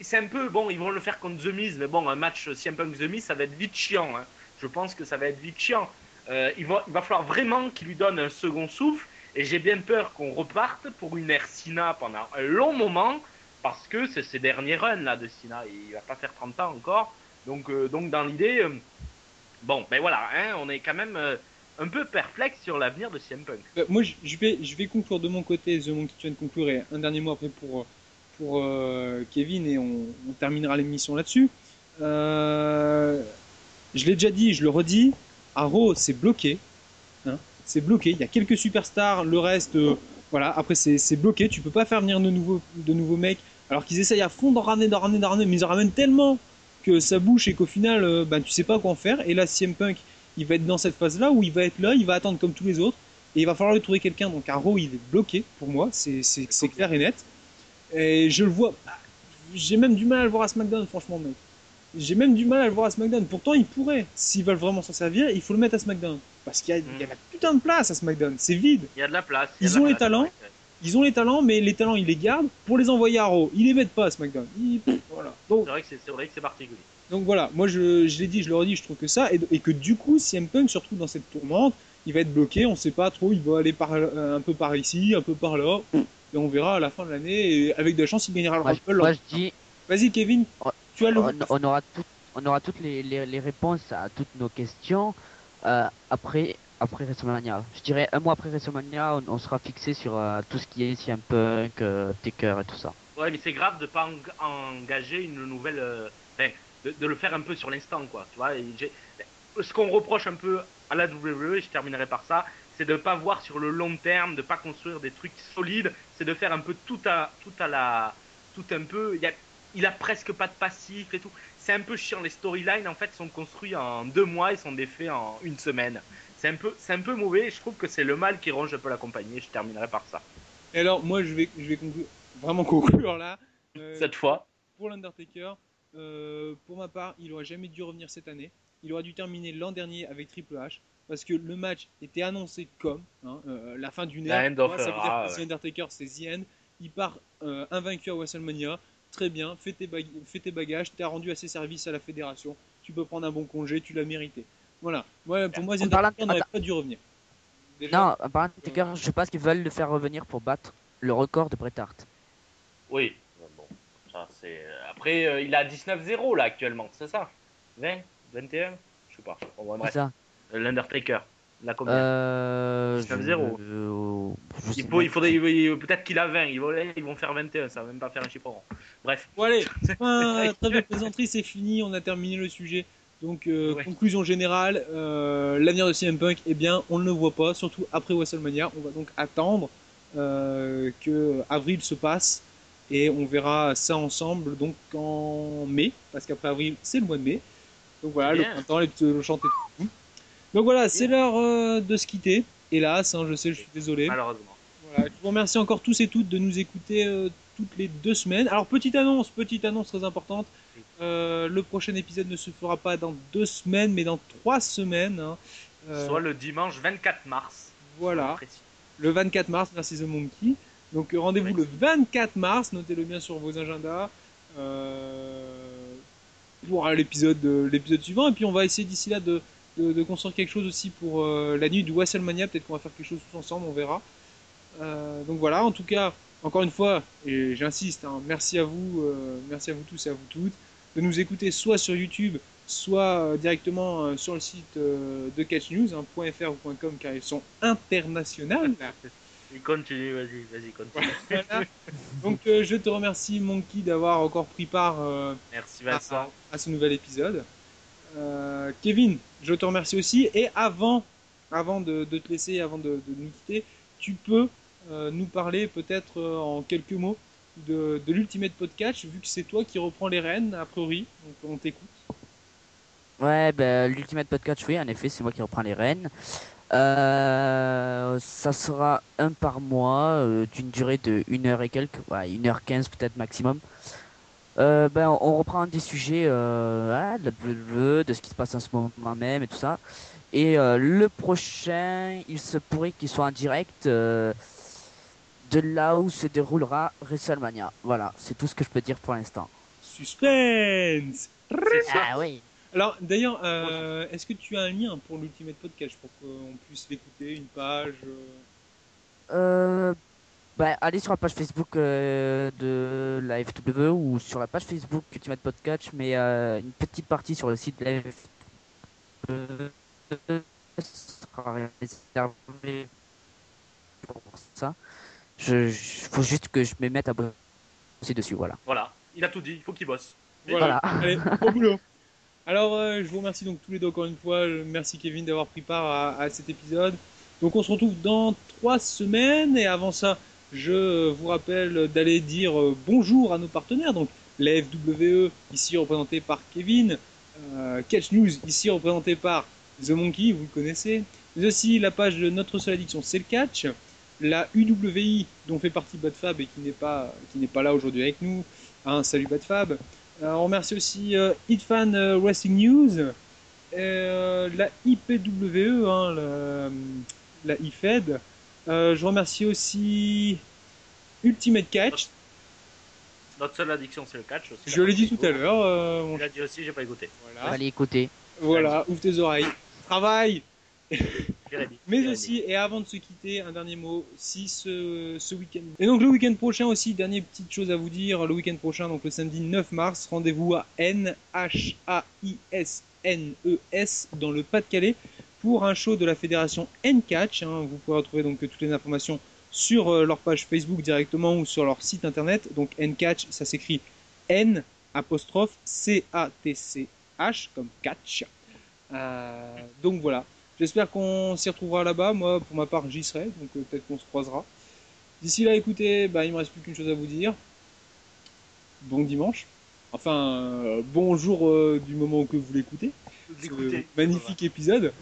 c'est un peu. Bon, ils vont le faire contre The Miz, mais bon, un match CM Punk The Miz, ça va être vite chiant. hein. Je pense que ça va être vite chiant. Euh, il, va, il va falloir vraiment qu'il lui donne un second souffle. Et j'ai bien peur qu'on reparte pour une ère Sina pendant un long moment. Parce que c'est ses derniers runs là de Sina. Il va pas faire 30 ans encore. Donc, euh, donc dans l'idée. euh, bon, ben voilà, hein, on est quand même euh, un peu perplexe sur l'avenir de CM Punk. Moi, je- vais, je vais conclure de mon côté, The Monkey de conclure, et un dernier mot après pour, pour Kevin, et on, terminera l'émission là-dessus. Je l'ai déjà dit, je le redis, Raw, c'est bloqué. Hein, c'est bloqué. Il y a quelques superstars, le reste, voilà, après, c'est bloqué. Tu peux pas faire venir de nouveaux, de nouveaux mecs, alors qu'ils essayent à fond d'en ramener, d'en ramener, d'en ramener, mais ils en ramènent tellement que ça bouche et qu'au final, euh, ben, tu sais pas quoi en faire. Et là, CM Punk, il va être dans cette phase-là où il va être là, il va attendre comme tous les autres. Et il va falloir lui trouver quelqu'un. Donc Arrow, il est bloqué pour moi, c'est c'est- c'est clair et net. Et je le vois. J'ai même du mal à le voir à SmackDown, franchement, mec. J'ai même du mal à le voir à SmackDown. Pourtant, il pourrait. S'ils veulent vraiment s'en servir, il faut le mettre à SmackDown. Parce qu'il y, a- il y a la putain de place à SmackDown. C'est vide. Il y a de la place. Ils ont les talents. Ils ont les talents, mais les talents, ils les gardent pour les envoyer à Raw. Ils les mettent pas à SmackDown. Ils- Voilà. Donc, C'est vrai que c'est particulier. donc voilà, moi je, je l'ai dit, je le redis, je trouve que ça, et, et que du coup, CM Punk se retrouve dans cette tourmente, il va être bloqué, on sait pas trop, il va aller par, euh, un peu par ici, un peu par là, et on verra à la fin de l'année, et avec de la chance, il gagnera le Moi, je- Rumble. moi, je dis, Vas-y Kevin, Oh, tu as le on, on aura tout- on aura toutes les, les, les réponses à toutes nos questions euh, après après WrestleMania. Je dirais un mois après WrestleMania, on, sera fixé sur euh, tout ce qui est CM Punk, euh, Taker et tout ça. Ouais, mais c'est grave de pas eng- engager une nouvelle. euh, de, le faire un peu sur l'instant, quoi. Tu vois, ce qu'on reproche un peu à la WWE, et je terminerai par ça, c'est de pas voir sur le long terme, de pas construire des trucs solides, c'est de faire un peu tout à, tout à la, tout un peu. Il a presque pas de passif et tout. C'est un peu chiant. Les storylines en fait sont construits en deux mois et sont défaits en une semaine. C'est un peu, c'est un peu mauvais. et Je trouve que c'est le mal qui ronge un peu la compagnie. Je terminerai par ça. Et alors, moi, je vais, je vais conclure, vraiment conclure là. Euh, Cette fois. pour l'Undertaker, euh, pour ma part, il aurait jamais dû revenir cette année. Il aurait dû terminer l'an dernier avec Triple H parce que le match était annoncé comme hein, euh, la fin d'une ère. Ouais, ça veut dire que ouais. Undertaker c'est The End, il part invaincu à WrestleMania. Très bien, fais tes, bag- fais tes bagages, t'as rendu assez service à la fédération, tu peux prendre un bon congé, tu l'as mérité. Voilà. Ouais, pour moi, Undertaker n'aurait pas dû revenir. Déjà, Non, en parlant de Taker, je pense qu'ils veulent le faire revenir pour battre le record de Bret Hart. Oui. Bon, ça c'est. Après, euh, il a 19-0 là actuellement, c'est ça? 20 21 Je sais pas. C'est bref. ça. L'Undertaker. La combien? Euh, 19-0. je- euh, Il, faut, il faudrait, peut-être qu'il a 20, ils vont, ils vont faire 21, ça va même pas faire un chiffre rond. Bref. Bon allez, fin, trêve de plaisanterie, c'est fini, on a terminé le sujet. Donc euh, Ouais. conclusion générale, euh, l'avenir de CM Punk, eh bien on ne le voit pas, surtout après WrestleMania. On va donc attendre euh, que avril se passe et on verra ça ensemble donc en mai, parce qu'après avril c'est le mois de mai. Donc voilà, le Bien. printemps, les petits le chanter tout. Donc voilà, c'est l'heure euh, de se quitter. Hélas, hein, je sais, je suis désolé. Malheureusement. Voilà, je vous remercie encore tous et toutes de nous écouter toutes les deux semaines. Alors, petite annonce, petite annonce très importante. Euh, le prochain épisode ne se fera pas dans deux semaines, mais dans trois semaines. hein. Euh, Soit le dimanche 24 mars. voilà, le 24 mars, merci The Monkey. Donc, rendez-vous le 24 mars, notez-le bien sur vos agendas. Euh, pour l'épisode l'épisode suivant. Et puis, on va essayer d'ici là de, de, de construire quelque chose aussi pour la nuit du WrestleMania. Peut-être qu'on va faire quelque chose tous ensemble, on verra. Donc voilà, en tout cas, encore une fois, et j'insiste, hein, merci à vous, euh, merci à vous tous et à vous toutes, de nous écouter soit sur YouTube, soit euh, directement euh, sur le site de Catch News, hein, .fr ou .com, car ils sont internationaux. Il continue, vas-y, vas-y, continue. Voilà. Donc euh, je te remercie Monkey d'avoir encore pris part euh, Merci à, ce nouvel épisode. Euh, Kevin, je te remercie aussi. Et avant, avant de, de te laisser, avant de, de nous quitter, tu peux nous parler peut-être euh, en quelques mots de, l'Ultimate Podcast, vu que c'est toi qui reprends les rênes, a priori. Donc on t'écoute. Ouais, ben, l'Ultimate Podcast, oui, en effet, c'est moi qui reprends les rênes. Euh, ça sera un par mois, euh, d'une durée de 1 heure et quelques, ouais, 1 heure 15 peut-être maximum. Euh, ben, on reprend des sujets euh, ah, de, ce qui se passe en ce moment même et tout ça. Et euh, le prochain, il se pourrait qu'il soit en direct euh, de là où se déroulera WrestleMania. Voilà, c'est tout ce que je peux dire pour l'instant. Suspense Ah oui. Alors d'ailleurs, euh, est-ce que tu as un lien pour l'Ultimate Podcast pour qu'on puisse l'écouter, une page euh, Euh, bah, allez sur la page Facebook euh, de la FW ou sur la page Facebook Ultimate Podcast, mais euh, une petite partie sur le site de la FW sera réservée pour ça. Je, je- faut juste que je me mette à bosser dessus, voilà. Voilà, il a tout dit, il faut qu'il bosse. Voilà. Voilà. Allez, au boulot. Alors, euh, je vous remercie donc tous les deux encore une fois. Merci Kevin d'avoir pris part à, à cet épisode. Donc, on se retrouve dans trois semaines. Et avant ça, je vous rappelle d'aller dire euh, bonjour à nos partenaires. Donc, la FWE, ici représentée par Kevin. Euh, Catch News, ici représenté par The Monkey, vous le connaissez. Mais aussi la page de Notre Seule Addiction, c'est le catch. La UWI, dont fait partie Badfab et qui n'est pas, qui n'est pas là aujourd'hui avec nous. Hein, salut Badfab. Euh, on remercie aussi euh, Hitfan euh, Wrestling News, euh, la IPWE, hein, la, la IFED. Euh, je remercie aussi Ultimate Catch. Notre seule addiction, c'est le catch aussi. Je l'ai dit tout à l'heure. euh, Tu l'as dit aussi, j'ai pas écouté. Voilà. Allez écouter. Voilà, ouvre tes oreilles. Travail Jérémy. Mais Jérémy. aussi, et avant de se quitter, un dernier mot, si ce, ce week-end. Et donc le week-end prochain aussi, dernière petite chose à vous dire, le week-end prochain, donc le samedi 9 mars, rendez-vous à N-H-A-I-S-N-E-S E dans le Pas-de-Calais pour un show de la fédération N-Catch. hein. Vous pourrez retrouver donc toutes les informations sur euh, leur page Facebook directement ou sur leur site internet. Donc N-Catch, ça s'écrit N apostrophe C-A-T-C-H comme catch. Euh, donc voilà. J'espère qu'on s'y retrouvera là-bas. Moi, pour ma part, j'y serai, donc euh, peut-être qu'on se croisera. D'ici là, écoutez, bah, il me reste plus qu'une chose à vous dire. Bon dimanche. Enfin, euh, bon jour euh, du moment où que vous l'écoutez. Magnifique épisode.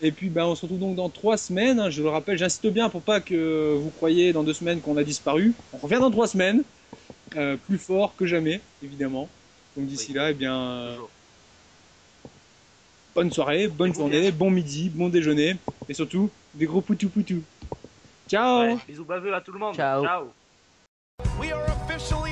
Et puis, bah, on se retrouve donc dans trois semaines. hein. je le rappelle, j'insiste bien pour pas que vous croyiez dans deux semaines qu'on a disparu. On revient dans trois semaines, euh, plus fort que jamais, évidemment. Donc d'ici Oui. là, eh bien, Toujours. Bonne soirée, bonne journée, bien. bon midi, bon déjeuner, et surtout des gros poutou poutou. Ciao. Ouais, bisous baveux à tout le monde. Ciao. Ciao. We are officially